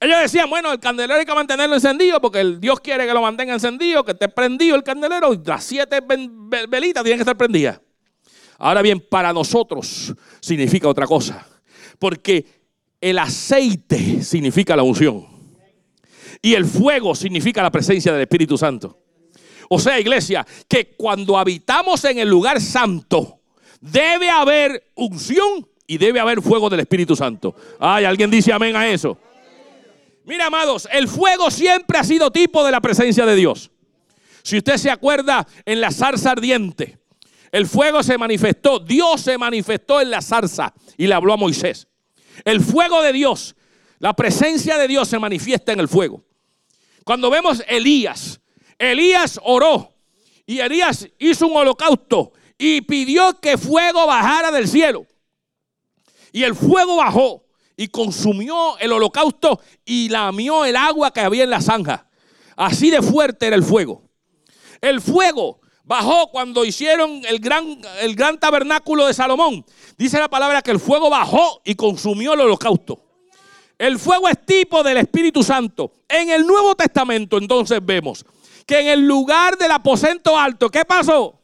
Ellos decían, bueno, el candelero hay que mantenerlo encendido porque el Dios quiere que lo mantenga encendido, que esté prendido el candelero y las siete velitas tienen que estar prendidas. Ahora bien, para nosotros significa otra cosa. Porque el aceite significa la unción. Y el fuego significa la presencia del Espíritu Santo. O sea, iglesia, que cuando habitamos en el lugar santo, debe haber unción y debe haber fuego del Espíritu Santo. Ay, alguien dice amén a eso. Mira, amados, el fuego siempre ha sido tipo de la presencia de Dios. Si usted se acuerda en la zarza ardiente, el fuego se manifestó, Dios se manifestó en la zarza y le habló a Moisés. El fuego de Dios, la presencia de Dios se manifiesta en el fuego. Cuando vemos Elías, Elías oró y Elías hizo un holocausto y pidió que fuego bajara del cielo. Y el fuego bajó y consumió el holocausto y lamió el agua que había en la zanja. Así de fuerte era el fuego. El fuego bajó cuando hicieron el gran, el gran tabernáculo de Salomón. Dice la palabra que el fuego bajó y consumió el holocausto. El fuego es tipo del Espíritu Santo. En el Nuevo Testamento entonces vemos que en el lugar del aposento alto, ¿qué pasó?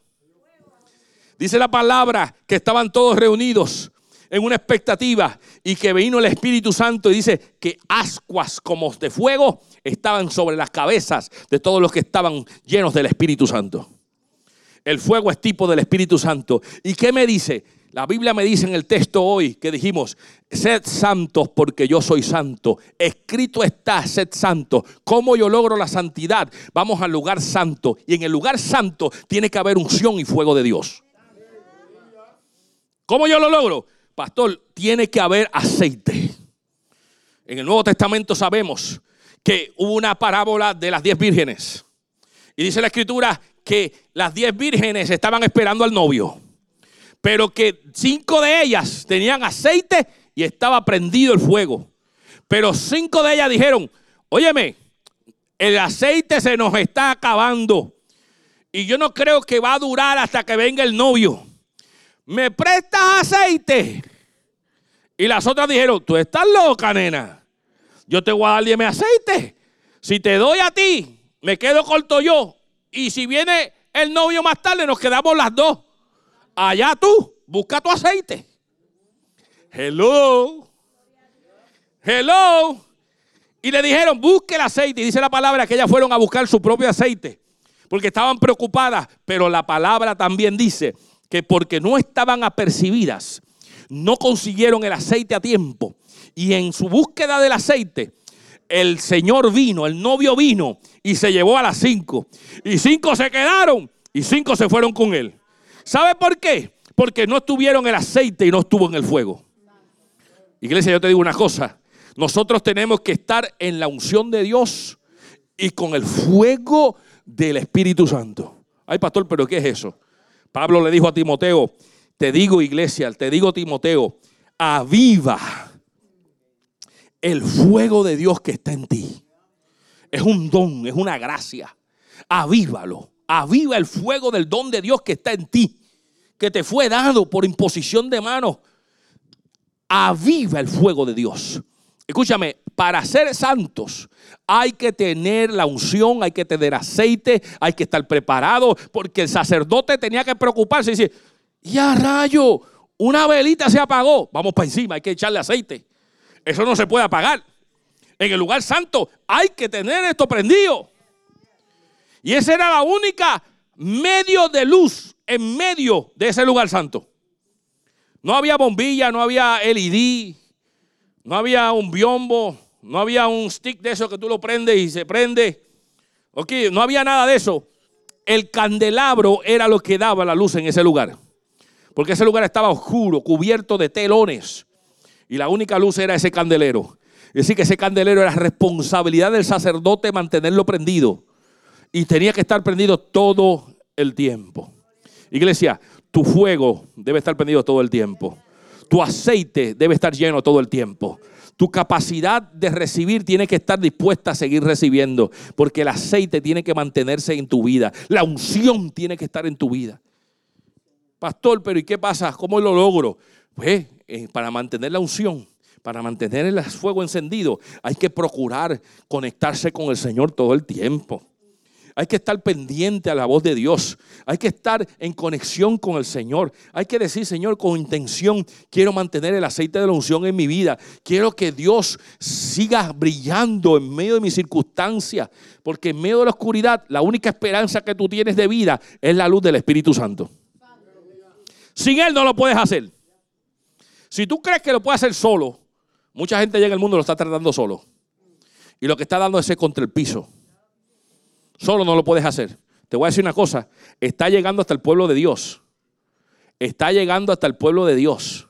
Dice la palabra que estaban todos reunidos en una expectativa y que vino el Espíritu Santo y dice que ascuas como de fuego estaban sobre las cabezas de todos los que estaban llenos del Espíritu Santo. El fuego es tipo del Espíritu Santo. ¿Y qué me dice? La Biblia me dice en el texto hoy que dijimos, sed santos porque yo soy santo. Escrito está, sed santos. ¿Cómo yo logro la santidad? Vamos al lugar santo. Y en el lugar santo tiene que haber unción y fuego de Dios. ¿Cómo yo lo logro? Pastor, tiene que haber aceite. En el Nuevo Testamento sabemos que hubo una parábola de las diez vírgenes. Y dice la escritura que las diez vírgenes estaban esperando al novio, pero que cinco de ellas tenían aceite y estaba prendido el fuego. Pero cinco de ellas dijeron, óyeme, el aceite se nos está acabando y yo no creo que va a durar hasta que venga el novio. ¿Me prestas aceite? Y las otras dijeron, tú estás loca, nena. Yo te voy a darle mi aceite. Si te doy a ti, me quedo corto yo. Y si viene el novio más tarde, nos quedamos las dos. Allá tú, busca tu aceite. Hello. Hello. Y le dijeron, busque el aceite. Y dice la palabra que ellas fueron a buscar su propio aceite. Porque estaban preocupadas. Pero la palabra también dice que porque no estaban apercibidas, no consiguieron el aceite a tiempo. Y en su búsqueda del aceite, el Señor vino, el novio vino y se llevó a las cinco. Y cinco se quedaron y cinco se fueron con él. ¿Sabe por qué? Porque no estuvieron el aceite y no estuvo en el fuego. Iglesia, yo te digo una cosa. Nosotros tenemos que estar en la unción de Dios y con el fuego del Espíritu Santo. Ay, pastor, pero ¿qué es eso? Pablo le dijo a Timoteo, te digo iglesia, te digo Timoteo, aviva el fuego de Dios que está en ti. Es un don, es una gracia. Avívalo. Aviva el fuego del don de Dios que está en ti, que te fue dado por imposición de manos. Aviva el fuego de Dios. Escúchame, para ser santos hay que tener la unción, hay que tener aceite, hay que estar preparado, porque el sacerdote tenía que preocuparse y decir, ya rayo, una velita se apagó, vamos para encima, hay que echarle aceite. Eso no se puede apagar. En el lugar santo hay que tener esto prendido. Y esa era la única medio de luz en medio de ese lugar santo. No había bombilla, no había LED, no había un biombo, no había un stick de eso que tú lo prendes y se prende. Ok, no había nada de eso. El candelabro era lo que daba la luz en ese lugar. Porque ese lugar estaba oscuro, cubierto de telones. Y la única luz era ese candelero. Es decir, que ese candelero era responsabilidad del sacerdote mantenerlo prendido. Y tenía que estar prendido todo el tiempo. Iglesia, tu fuego debe estar prendido todo el tiempo. Tu aceite debe estar lleno todo el tiempo. Tu capacidad de recibir tiene que estar dispuesta a seguir recibiendo, porque el aceite tiene que mantenerse en tu vida. La unción tiene que estar en tu vida. Pastor, pero ¿y qué pasa? ¿Cómo lo logro? Pues eh, para mantener la unción, para mantener el fuego encendido, hay que procurar conectarse con el Señor todo el tiempo. Hay que estar pendiente a la voz de Dios. Hay que estar en conexión con el Señor. Hay que decir, Señor, con intención, quiero mantener el aceite de la unción en mi vida. Quiero que Dios siga brillando en medio de mis circunstancias. Porque en medio de la oscuridad, la única esperanza que tú tienes de vida es la luz del Espíritu Santo. Sin Él no lo puedes hacer. Si tú crees que lo puedes hacer solo, mucha gente llega al mundo y lo está tratando solo. Y lo que está dando es contra el piso. Solo no lo puedes hacer. Te voy a decir una cosa, está llegando hasta el pueblo de Dios. Está llegando hasta el pueblo de Dios.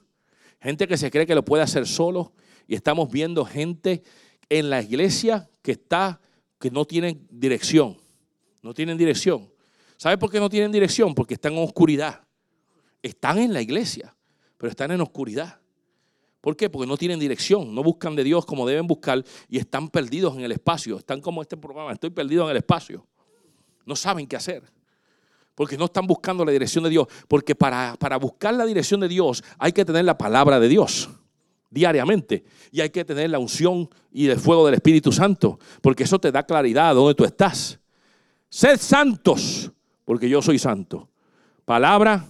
Gente que se cree que lo puede hacer solo y estamos viendo gente en la iglesia que está que no tienen dirección. No tienen dirección. ¿Sabe por qué no tienen dirección? Porque están en oscuridad. Están en la iglesia, pero están en oscuridad. ¿Por qué? Porque no tienen dirección, no buscan de Dios como deben buscar y están perdidos en el espacio. Están como este programa, estoy perdido en el espacio. No saben qué hacer. Porque no están buscando la dirección de Dios. Porque para, para buscar la dirección de Dios hay que tener la palabra de Dios diariamente. Y hay que tener la unción y el fuego del Espíritu Santo. Porque eso te da claridad a dónde tú estás. Sed santos, porque yo soy santo. Palabra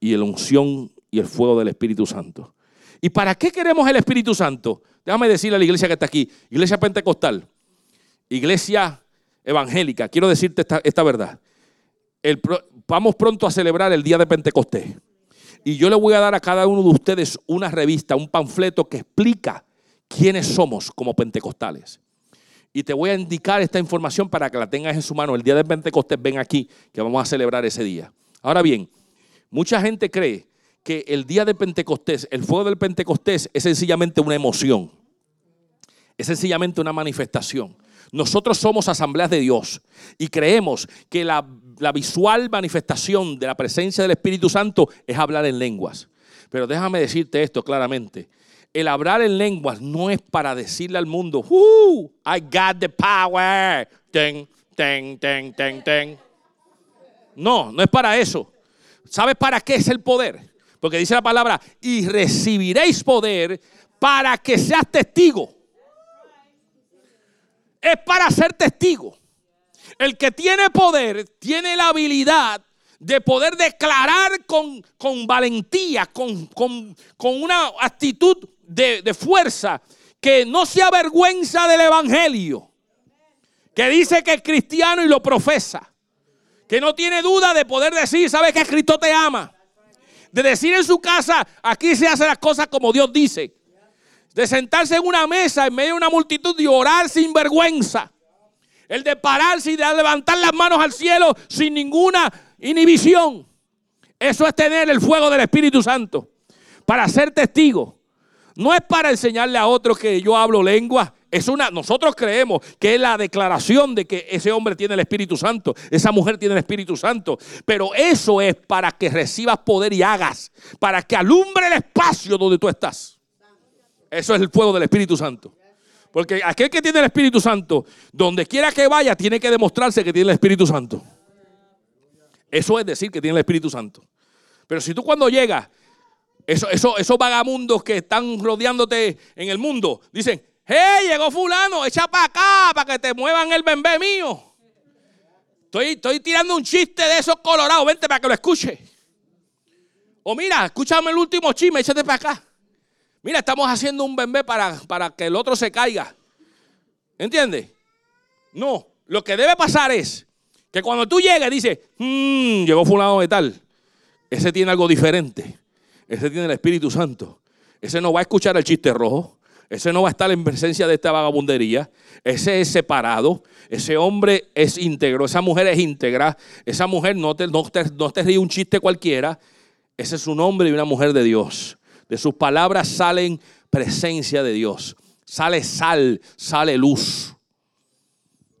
y la unción y el fuego del Espíritu Santo. ¿Y para qué queremos el Espíritu Santo? Déjame decirle a la iglesia que está aquí, iglesia pentecostal, iglesia evangélica, quiero decirte esta, verdad. vamos pronto a celebrar el día de Pentecostés. Y yo le voy a dar a cada uno de ustedes una revista, un panfleto que explica quiénes somos como pentecostales. Y te voy a indicar esta información para que la tengas en su mano. El día de Pentecostés, ven aquí, que vamos a celebrar ese día. Ahora bien, mucha gente cree que el día de Pentecostés, el fuego del Pentecostés es sencillamente una emoción. Es sencillamente una manifestación. Nosotros somos asambleas de Dios y creemos que la, visual manifestación de la presencia del Espíritu Santo es hablar en lenguas. Pero déjame decirte esto claramente. El hablar en lenguas no es para decirle al mundo, uh, I got the power. Ten, ten, ten, ten, ten. No, no es para eso. ¿Sabes para qué es el poder? Porque dice la palabra, y recibiréis poder para que seas testigo. Es para ser testigo. El que tiene poder tiene la habilidad de poder declarar con, con valentía, con, con, una actitud de, de fuerza, que no se avergüenza del Evangelio, que dice que es cristiano y lo profesa, que no tiene duda de poder decir, sabes que Cristo te ama de decir en su casa, aquí se hacen las cosas como Dios dice. De sentarse en una mesa en medio de una multitud y orar sin vergüenza. El de pararse y de levantar las manos al cielo sin ninguna inhibición. Eso es tener el fuego del Espíritu Santo. Para ser testigo. No es para enseñarle a otros que yo hablo lengua. Es una, nosotros creemos que es la declaración de que ese hombre tiene el Espíritu Santo, esa mujer tiene el Espíritu Santo. Pero eso es para que recibas poder y hagas, para que alumbre el espacio donde tú estás. Eso es el fuego del Espíritu Santo. Porque aquel que tiene el Espíritu Santo, donde quiera que vaya, tiene que demostrarse que tiene el Espíritu Santo. Eso es decir que tiene el Espíritu Santo. Pero si tú cuando llegas Eso, eso, esos vagamundos que están rodeándote en el mundo dicen, hey, llegó fulano, echa para acá para que te muevan el bebé mío. Estoy, estoy tirando un chiste de esos colorados, vente para que lo escuche. O mira, escúchame el último chisme, échate para acá. Mira, estamos haciendo un bebé para, para que el otro se caiga. ¿Entiendes? No, lo que debe pasar es que cuando tú llegues, dices, mmm, llegó fulano de tal. Ese tiene algo diferente. Ese tiene el Espíritu Santo. Ese no va a escuchar el chiste rojo. Ese no va a estar en presencia de esta vagabundería. Ese es separado. Ese hombre es íntegro. Esa mujer es íntegra. Esa mujer no te, no no te ríe un chiste cualquiera. Ese es un hombre y una mujer de Dios. De sus palabras salen presencia de Dios. Sale sal, sale luz.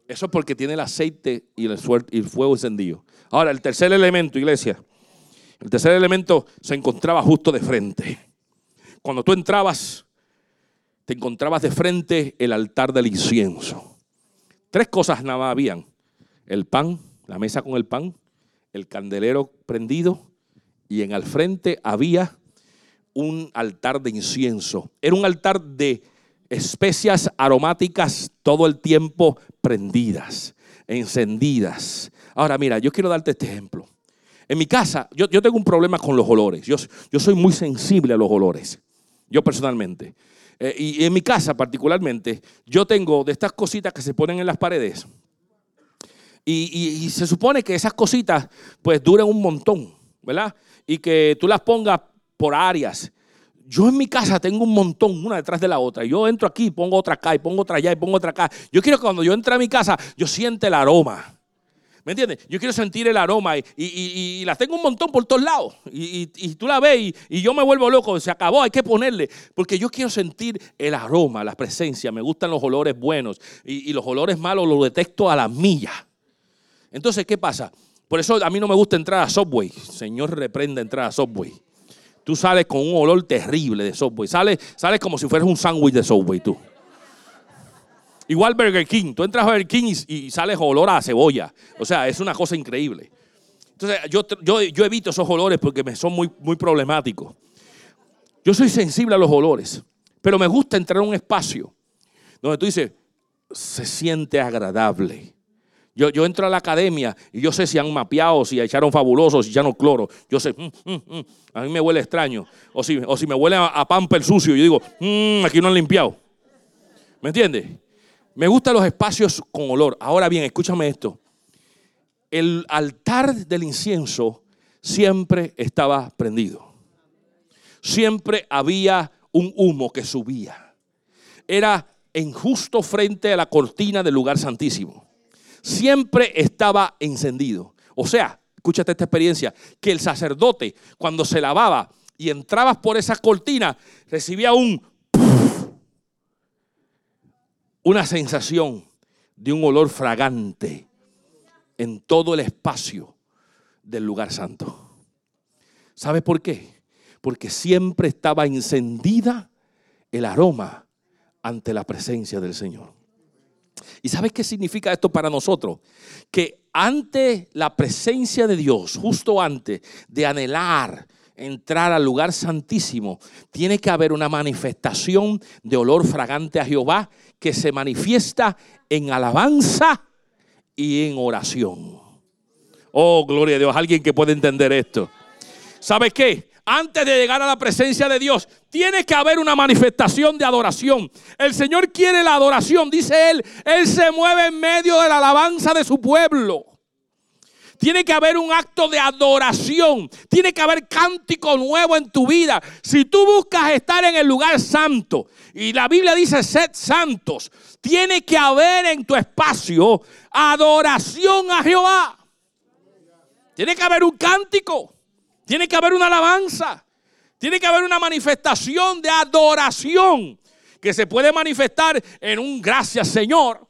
Eso es porque tiene el aceite y el, fuego encendido. Ahora, el tercer elemento, iglesia. El tercer elemento se encontraba justo de frente. Cuando tú entrabas, te encontrabas de frente el altar del incienso. Tres cosas nada más habían. El pan, la mesa con el pan, el candelero prendido y en el frente había un altar de incienso. Era un altar de especias aromáticas todo el tiempo prendidas, encendidas. Ahora mira, yo quiero darte este ejemplo. En mi casa, yo, tengo un problema con los olores. Yo, yo, soy muy sensible a los olores. Yo personalmente. Eh, y en mi casa particularmente, yo tengo de estas cositas que se ponen en las paredes. Y, se supone que esas cositas pues duran un montón, ¿verdad? y que tú las pongas por áreas. Yo en mi casa tengo un montón, una detrás de la otra. Yo entro aquí, pongo otra acá, y pongo otra allá, y pongo otra acá. Yo quiero que cuando yo entre a mi casa, yo siente el aroma. ¿Me entiendes? Yo quiero sentir el aroma y, y, las tengo un montón por todos lados. Y, tú la ves y, yo me vuelvo loco. Se acabó, hay que ponerle. Porque yo quiero sentir el aroma, la presencia. Me gustan los olores buenos y, los olores malos los detecto a la milla. Entonces, ¿qué pasa? Por eso a mí no me gusta entrar a Subway. Señor, reprenda entrar a Subway. Tú sales con un olor terrible de Subway. Sales, sales como si fueras un sándwich de Subway tú. Igual Burger King. Tú entras a Burger King y, sales olor a cebolla. O sea, es una cosa increíble. Entonces, yo, yo, evito esos olores porque son muy, muy problemáticos. Yo soy sensible a los olores. Pero me gusta entrar a un espacio donde tú dices, se siente agradable. Yo, entro a la academia y yo sé si han mapeado, si echaron fabulosos, si echaron cloro. Yo sé, mm, mm, mm, a mí me huele extraño. O si, o si me huele a, a pamper sucio, yo digo, aquí no han limpiado. ¿Me entiendes? Me gustan los espacios con olor. Ahora bien, escúchame esto. El altar del incienso siempre estaba prendido. Siempre había un humo que subía. Era en justo frente a la cortina del lugar santísimo siempre estaba encendido. O sea, escúchate esta experiencia, que el sacerdote cuando se lavaba y entrabas por esa cortina, recibía un una sensación de un olor fragante en todo el espacio del lugar santo. ¿Sabes por qué? Porque siempre estaba encendida el aroma ante la presencia del Señor. ¿Y sabes qué significa esto para nosotros? Que ante la presencia de Dios, justo antes de anhelar entrar al lugar santísimo, tiene que haber una manifestación de olor fragante a Jehová que se manifiesta en alabanza y en oración. Oh, gloria a Dios, alguien que puede entender esto. ¿Sabes qué? antes de llegar a la presencia de Dios, tiene que haber una manifestación de adoración. El Señor quiere la adoración, dice Él. Él se mueve en medio de la alabanza de su pueblo. Tiene que haber un acto de adoración. Tiene que haber cántico nuevo en tu vida. Si tú buscas estar en el lugar santo, y la Biblia dice, sed santos, tiene que haber en tu espacio adoración a Jehová. Tiene que haber un cántico. Tiene que haber una alabanza. Tiene que haber una manifestación de adoración que se puede manifestar en un gracias Señor,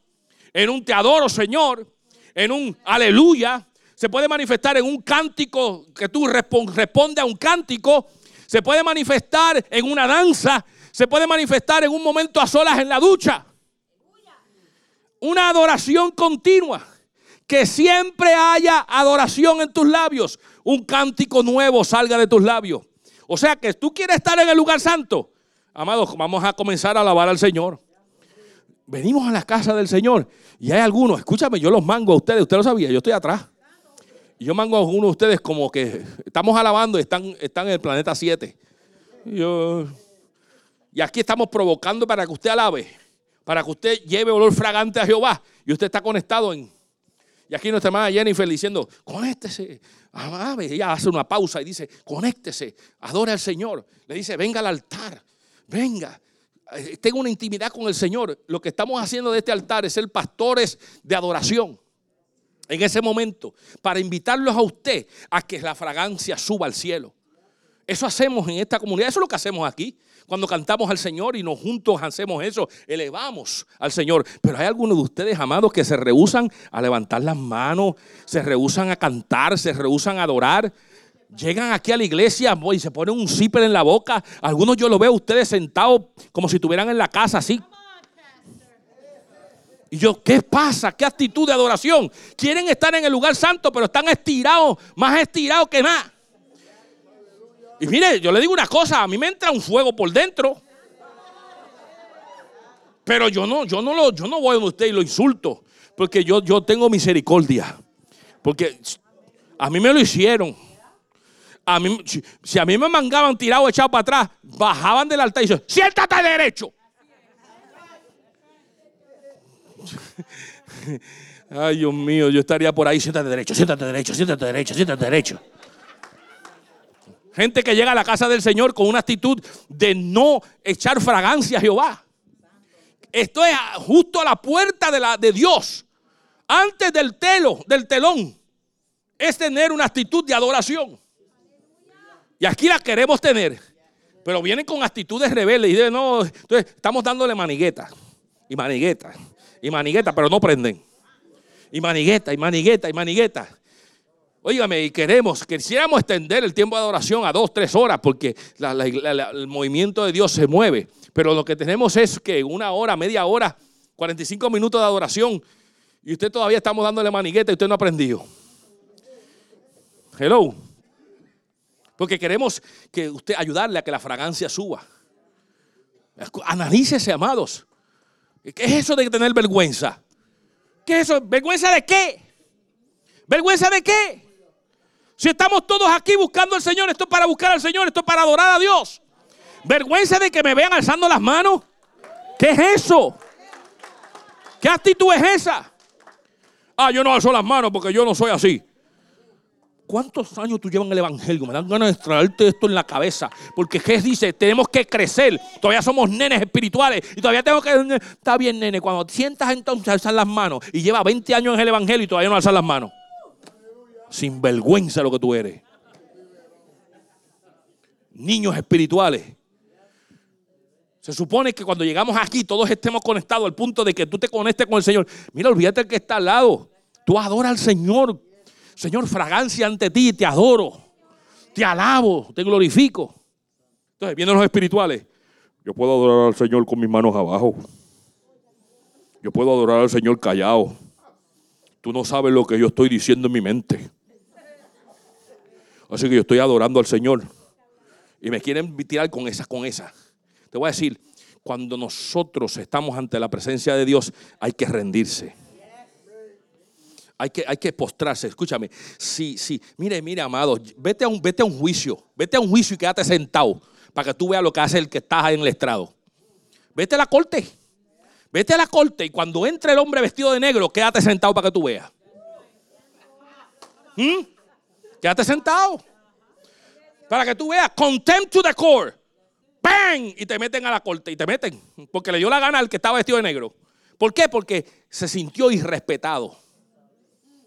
en un te adoro Señor, en un aleluya. Se puede manifestar en un cántico que tú respondes a un cántico. Se puede manifestar en una danza. Se puede manifestar en un momento a solas en la ducha. Una adoración continua. Que siempre haya adoración en tus labios un cántico nuevo salga de tus labios. O sea que tú quieres estar en el lugar santo. Amados, vamos a comenzar a alabar al Señor. Venimos a la casa del Señor y hay algunos, escúchame, yo los mango a ustedes, usted lo sabía, yo estoy atrás. Yo mango a algunos de ustedes como que estamos alabando y están, están en el planeta 7. Y, y aquí estamos provocando para que usted alabe, para que usted lleve olor fragante a Jehová. Y usted está conectado en... Y aquí nuestra hermana Jennifer diciendo, conéctese, alabe. Ella hace una pausa y dice, conéctese, adore al Señor. Le dice, venga al altar, venga. Eh, tengo una intimidad con el Señor. Lo que estamos haciendo de este altar es ser pastores de adoración. En ese momento, para invitarlos a usted a que la fragancia suba al cielo. Eso hacemos en esta comunidad, eso es lo que hacemos aquí. Cuando cantamos al Señor y nos juntos hacemos eso, elevamos al Señor. Pero hay algunos de ustedes, amados, que se rehusan a levantar las manos, se rehusan a cantar, se rehusan a adorar. Llegan aquí a la iglesia y se ponen un zipper en la boca. Algunos yo lo veo ustedes sentados como si estuvieran en la casa así. Y yo, ¿qué pasa? ¿Qué actitud de adoración? Quieren estar en el lugar santo, pero están estirados, más estirados que más. Y mire, yo le digo una cosa, a mí me entra un fuego por dentro. Pero yo no, yo no lo, yo no voy a usted y lo insulto. Porque yo, yo tengo misericordia. Porque a mí me lo hicieron. A mí, si, a mí me mangaban tirado, echado para atrás, bajaban del altar y decían, siéntate derecho. Ay, Dios mío, yo estaría por ahí, siéntate derecho, siéntate derecho, siéntate derecho, siéntate derecho. Gente que llega a la casa del Señor con una actitud de no echar fragancia a Jehová. Esto es justo a la puerta de, Dios. Antes del telo, del telón, es tener una actitud de adoración. Y aquí la queremos tener. Pero vienen con actitudes rebeldes y dicen, no, entonces estamos dándole manigueta. Y manigueta. Y manigueta, pero no prenden. Y manigueta, y manigueta, y manigueta. Óigame, y queremos, quisiéramos extender el tiempo de adoración a dos, tres horas, porque el movimiento de Dios se mueve. Pero lo que tenemos es que una hora, media hora, 45 minutos de adoración, y usted todavía estamos dándole manigueta y usted no ha aprendido. Hello. Porque queremos que usted ayudarle a que la fragancia suba. Analícese, amados. ¿Qué es eso de tener vergüenza? ¿Qué es eso? ¿Vergüenza de qué? ¿Vergüenza de qué? Si estamos todos aquí buscando al Señor, esto es para buscar al Señor, esto es para adorar a Dios. ¿Vergüenza de que me vean alzando las manos? ¿Qué es eso? ¿Qué actitud es esa? Ah, yo no alzo las manos porque yo no soy así. ¿Cuántos años tú llevas en el Evangelio? Me dan ganas de traerte esto en la cabeza. Porque Jesús dice, tenemos que crecer. Todavía somos nenes espirituales. Y todavía tengo que... Está bien, nene. Cuando sientas entonces alzar las manos y lleva 20 años en el Evangelio y todavía no alzas las manos. Sin vergüenza lo que tú eres. Niños espirituales. Se supone que cuando llegamos aquí todos estemos conectados al punto de que tú te conectes con el Señor. Mira, olvídate que está al lado. Tú adoras al Señor Señor, fragancia ante ti, te adoro, te alabo, te glorifico. Entonces, vienen los espirituales. Yo puedo adorar al Señor con mis manos abajo. Yo puedo adorar al Señor callado. Tú no sabes lo que yo estoy diciendo en mi mente. Así que yo estoy adorando al Señor. Y me quieren tirar con esa, con esa. Te voy a decir, cuando nosotros estamos ante la presencia de Dios, hay que rendirse. Hay que, hay que postrarse, escúchame. Sí, sí. Mire, mire, amado, vete a, un, vete a un juicio. Vete a un juicio y quédate sentado para que tú veas lo que hace el que está en el estrado. Vete a la corte. Vete a la corte y cuando entre el hombre vestido de negro, quédate sentado para que tú veas. ¿Mm? Quédate sentado. Para que tú veas. Contempt to the core. ¡Bang! Y te meten a la corte y te meten. Porque le dio la gana al que estaba vestido de negro. ¿Por qué? Porque se sintió irrespetado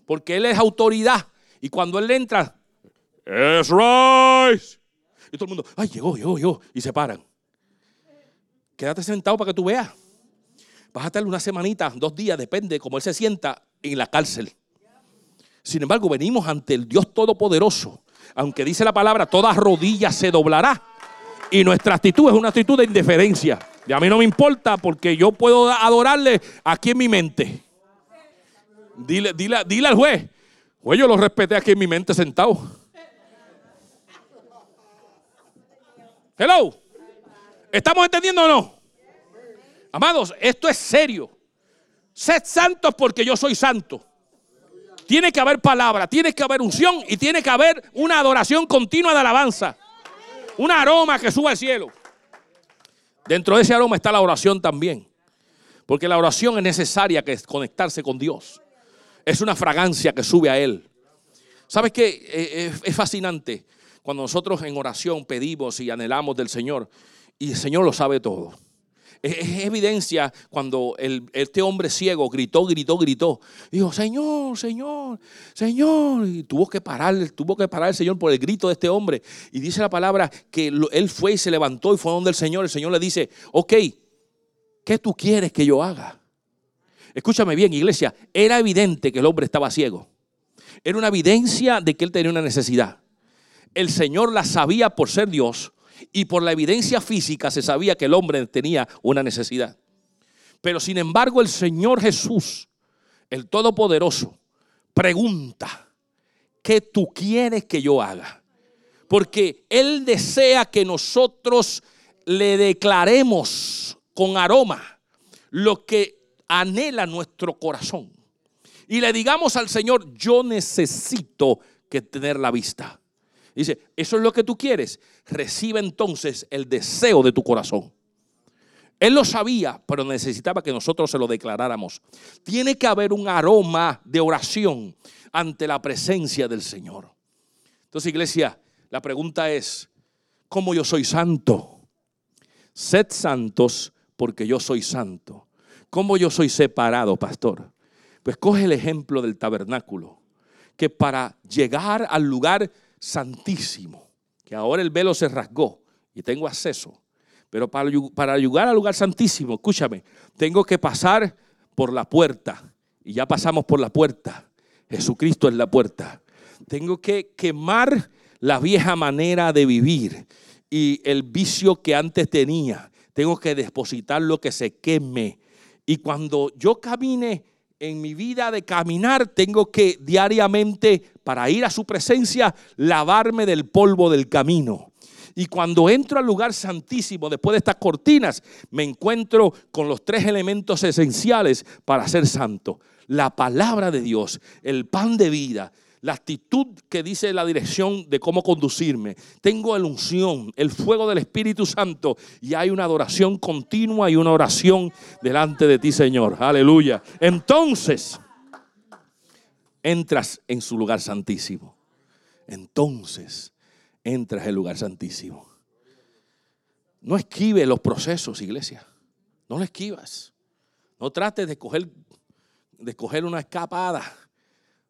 porque Él es autoridad. Y cuando Él entra, es right. Y todo el mundo, ay, llegó, llegó, llegó. Y se paran. Quédate sentado para que tú veas. Vas a estar una semanita, dos días, depende cómo Él se sienta en la cárcel. Sin embargo, venimos ante el Dios Todopoderoso. Aunque dice la palabra, toda rodilla se doblará. Y nuestra actitud es una actitud de indiferencia. Y a mí no me importa porque yo puedo adorarle aquí en mi mente. Dile, dile, dile al juez. Juez, yo lo respeté aquí en mi mente sentado. Hello. ¿Estamos entendiendo o no? Amados, esto es serio. Sed santos porque yo soy santo. Tiene que haber palabra, tiene que haber unción y tiene que haber una adoración continua de alabanza. Un aroma que suba al cielo. Dentro de ese aroma está la oración también. Porque la oración es necesaria que es conectarse con Dios. Es una fragancia que sube a Él. ¿Sabes qué? Eh, eh, es fascinante cuando nosotros en oración pedimos y anhelamos del Señor y el Señor lo sabe todo. Es, evidencia cuando este hombre ciego gritó, gritó, gritó. Dijo, Señor, Señor, Señor. Y tuvo que parar, tuvo que parar el Señor por el grito de este hombre. Y dice la palabra que él fue y se levantó y fue donde el Señor. El Señor le dice, ok, ¿qué tú quieres que yo haga? Escúchame bien, iglesia. Era evidente que el hombre estaba ciego. Era una evidencia de que él tenía una necesidad. El Señor la sabía por ser Dios y por la evidencia física se sabía que el hombre tenía una necesidad. Pero sin embargo el Señor Jesús, el Todopoderoso, pregunta, ¿qué tú quieres que yo haga? Porque Él desea que nosotros le declaremos con aroma lo que anhela nuestro corazón. Y le digamos al Señor, yo necesito que tener la vista. Dice, eso es lo que tú quieres. Recibe entonces el deseo de tu corazón. Él lo sabía, pero necesitaba que nosotros se lo declaráramos. Tiene que haber un aroma de oración ante la presencia del Señor. Entonces, iglesia, la pregunta es, ¿cómo yo soy santo? Sed santos porque yo soy santo. ¿Cómo yo soy separado, pastor? Pues coge el ejemplo del tabernáculo, que para llegar al lugar santísimo, que ahora el velo se rasgó y tengo acceso. Pero para, para llegar al lugar santísimo, escúchame, tengo que pasar por la puerta. Y ya pasamos por la puerta. Jesucristo es la puerta. Tengo que quemar la vieja manera de vivir y el vicio que antes tenía. Tengo que depositar lo que se queme. Y cuando yo camine en mi vida de caminar tengo que diariamente, para ir a su presencia, lavarme del polvo del camino. Y cuando entro al lugar santísimo, después de estas cortinas, me encuentro con los tres elementos esenciales para ser santo. La palabra de Dios, el pan de vida, la actitud que dice la dirección de cómo conducirme. Tengo la unción, el fuego del Espíritu Santo y hay una adoración continua y una oración delante de ti, Señor. Aleluya. Entonces, entras en su lugar santísimo. Entonces, entras en el lugar santísimo. No esquive los procesos, iglesia. No lo esquivas. No trates de coger, de coger una escapada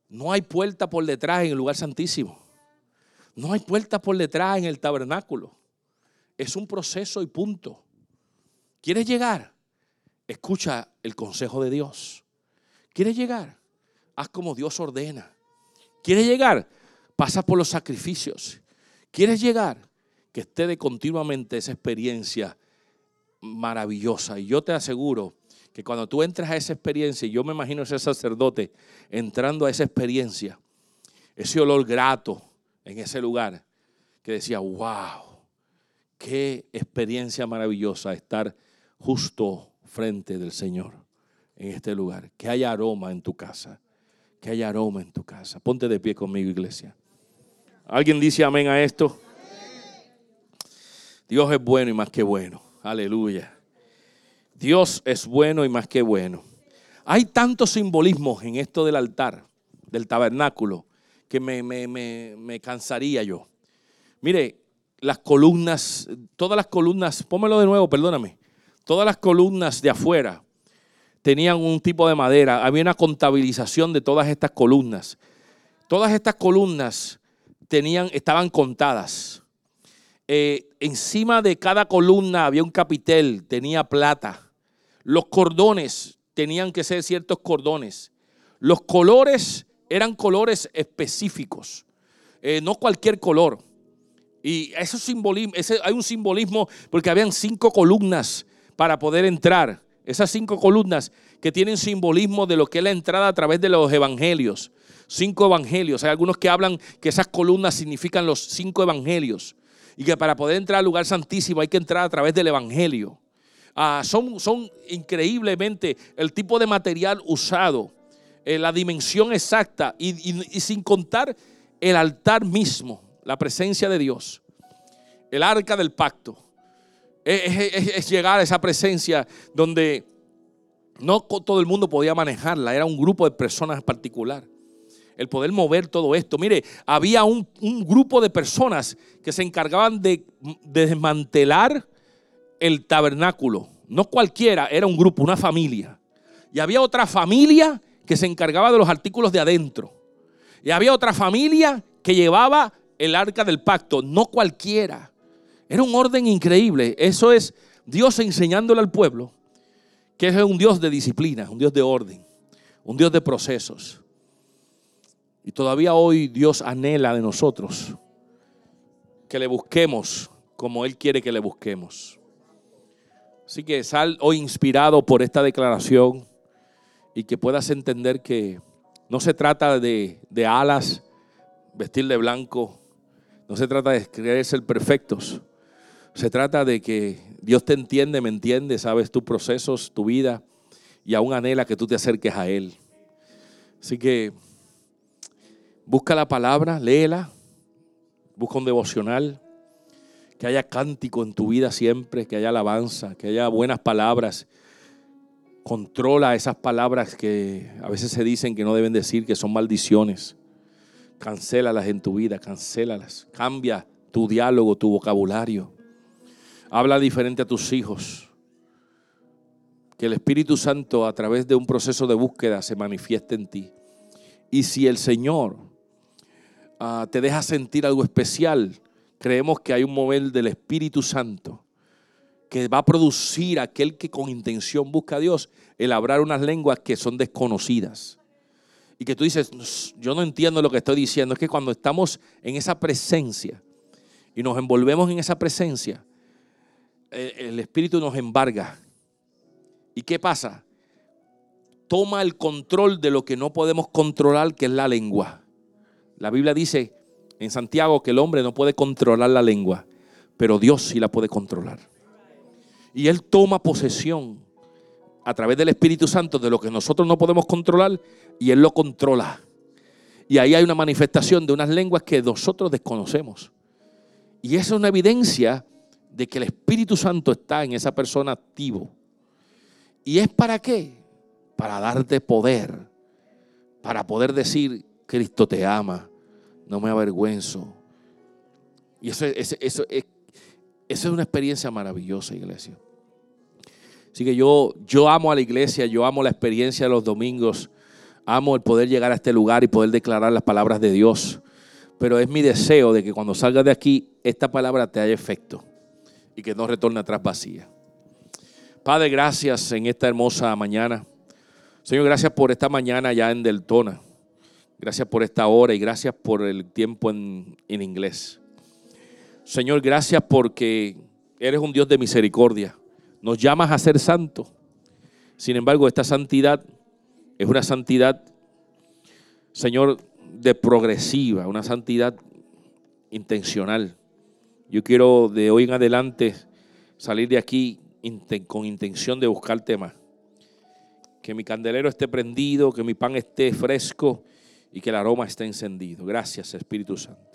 no hay puerta por detrás en el lugar santísimo. No hay puerta por detrás en el tabernáculo. Es un proceso y punto. ¿Quieres llegar? Escucha el consejo de Dios. ¿Quieres llegar? Haz como Dios ordena. ¿Quieres llegar? Pasa por los sacrificios. ¿Quieres llegar? Que esté de continuamente esa experiencia maravillosa. Y yo te aseguro que cuando tú entras a esa experiencia, y yo me imagino ese sacerdote entrando a esa experiencia, ese olor grato en ese lugar, que decía, wow, qué experiencia maravillosa estar justo frente del Señor en este lugar. Que haya aroma en tu casa, que haya aroma en tu casa. Ponte de pie conmigo, iglesia. ¿Alguien dice amén a esto? Dios es bueno y más que bueno. Aleluya. Dios es bueno y más que bueno. Hay tantos simbolismos en esto del altar, del tabernáculo, que me, cansaría yo. Mire, las columnas, todas las columnas, pómelo de nuevo, perdóname. Todas las columnas de afuera tenían un tipo de madera. Había una contabilización de todas estas columnas. Todas estas columnas tenían, estaban contadas. Eh, encima de cada columna había un capitel, tenía plata. Los cordones tenían que ser ciertos cordones. Los colores eran colores específicos, eh, no cualquier color. Y eso simbolismo, ese, hay un simbolismo porque habían cinco columnas para poder entrar. Esas cinco columnas que tienen simbolismo de lo que es la entrada a través de los evangelios. Cinco evangelios. Hay algunos que hablan que esas columnas significan los cinco evangelios. y que para poder entrar al lugar santísimo hay que entrar a través del Evangelio. Ah, son, son increíblemente el tipo de material usado, eh, la dimensión exacta y, sin contar el altar mismo, la presencia de Dios, el arca del pacto. Es, llegar a esa presencia donde no todo el mundo podía manejarla, era un grupo de personas particular. El poder mover todo esto. Mire, había un, grupo de personas que se encargaban de desmantelar el tabernáculo. No cualquiera, era un grupo, una familia. Y había otra familia que se encargaba de los artículos de adentro. Y había otra familia que llevaba el arca del pacto, no cualquiera. Era un orden increíble. Eso es Dios enseñándole al pueblo que es un Dios de disciplina, un Dios de orden, un Dios de procesos. Y todavía hoy Dios anhela de nosotros que le busquemos como Él quiere que le busquemos. Así que sal hoy inspirado por esta declaración y que puedas entender que no se trata de, alas, vestir de blanco, no se trata de creer ser perfectos. Se trata de que Dios te entiende, me entiende, sabes tus procesos, tu vida y aún anhela que tú te acerques a Él. Así que busca la palabra, léela, busca un devocional, que haya cántico en tu vida siempre, que haya alabanza, que haya buenas palabras. Controla esas palabras que a veces se dicen que no deben decir, que son maldiciones. Cancélalas en tu vida, cancélalas. Cambia tu diálogo, tu vocabulario. Habla diferente a tus hijos. Que el Espíritu Santo a través de un proceso de búsqueda se manifieste en ti. Y si el Señor ah, te deja sentir algo especial, creemos que hay un mover del Espíritu Santo que va a producir aquel que con intención busca a Dios el hablar unas lenguas que son desconocidas. Y que tú dices, yo no entiendo lo que estoy diciendo. Es que cuando estamos en esa presencia y nos envolvemos en esa presencia, el Espíritu nos embarga. ¿Y qué pasa? Toma el control de lo que no podemos controlar, que es la lengua. La Biblia dice en Santiago que el hombre no puede controlar la lengua, pero Dios sí la puede controlar. Y Él toma posesión a través del Espíritu Santo de lo que nosotros no podemos controlar y Él lo controla. Y ahí hay una manifestación de unas lenguas que nosotros desconocemos. Y esa es una evidencia de que el Espíritu Santo está en esa persona activo. ¿Y es para qué? Para darte poder, para poder decir, Cristo te ama, no me avergüenzo. Y eso, eso, eso, es una experiencia maravillosa, iglesia. Así que yo, yo amo a la iglesia, yo amo la experiencia de los domingos, amo el poder llegar a este lugar y poder declarar las palabras de Dios. Pero es mi deseo de que cuando salgas de aquí, esta palabra te haya efecto y que no retorne atrás vacía. Padre, gracias en esta hermosa mañana. Señor, gracias por esta mañana ya en Deltona. Gracias por esta hora y gracias por el tiempo en, inglés. Señor, gracias porque eres un Dios de misericordia. Nos llamas a ser santos. Sin embargo, esta santidad es una santidad, Señor, de progresiva, una santidad intencional. Yo quiero de hoy en adelante salir de aquí con intención de buscar temas. Que mi candelero esté prendido, que mi pan esté fresco y que el aroma esté encendido. Gracias, Espíritu Santo.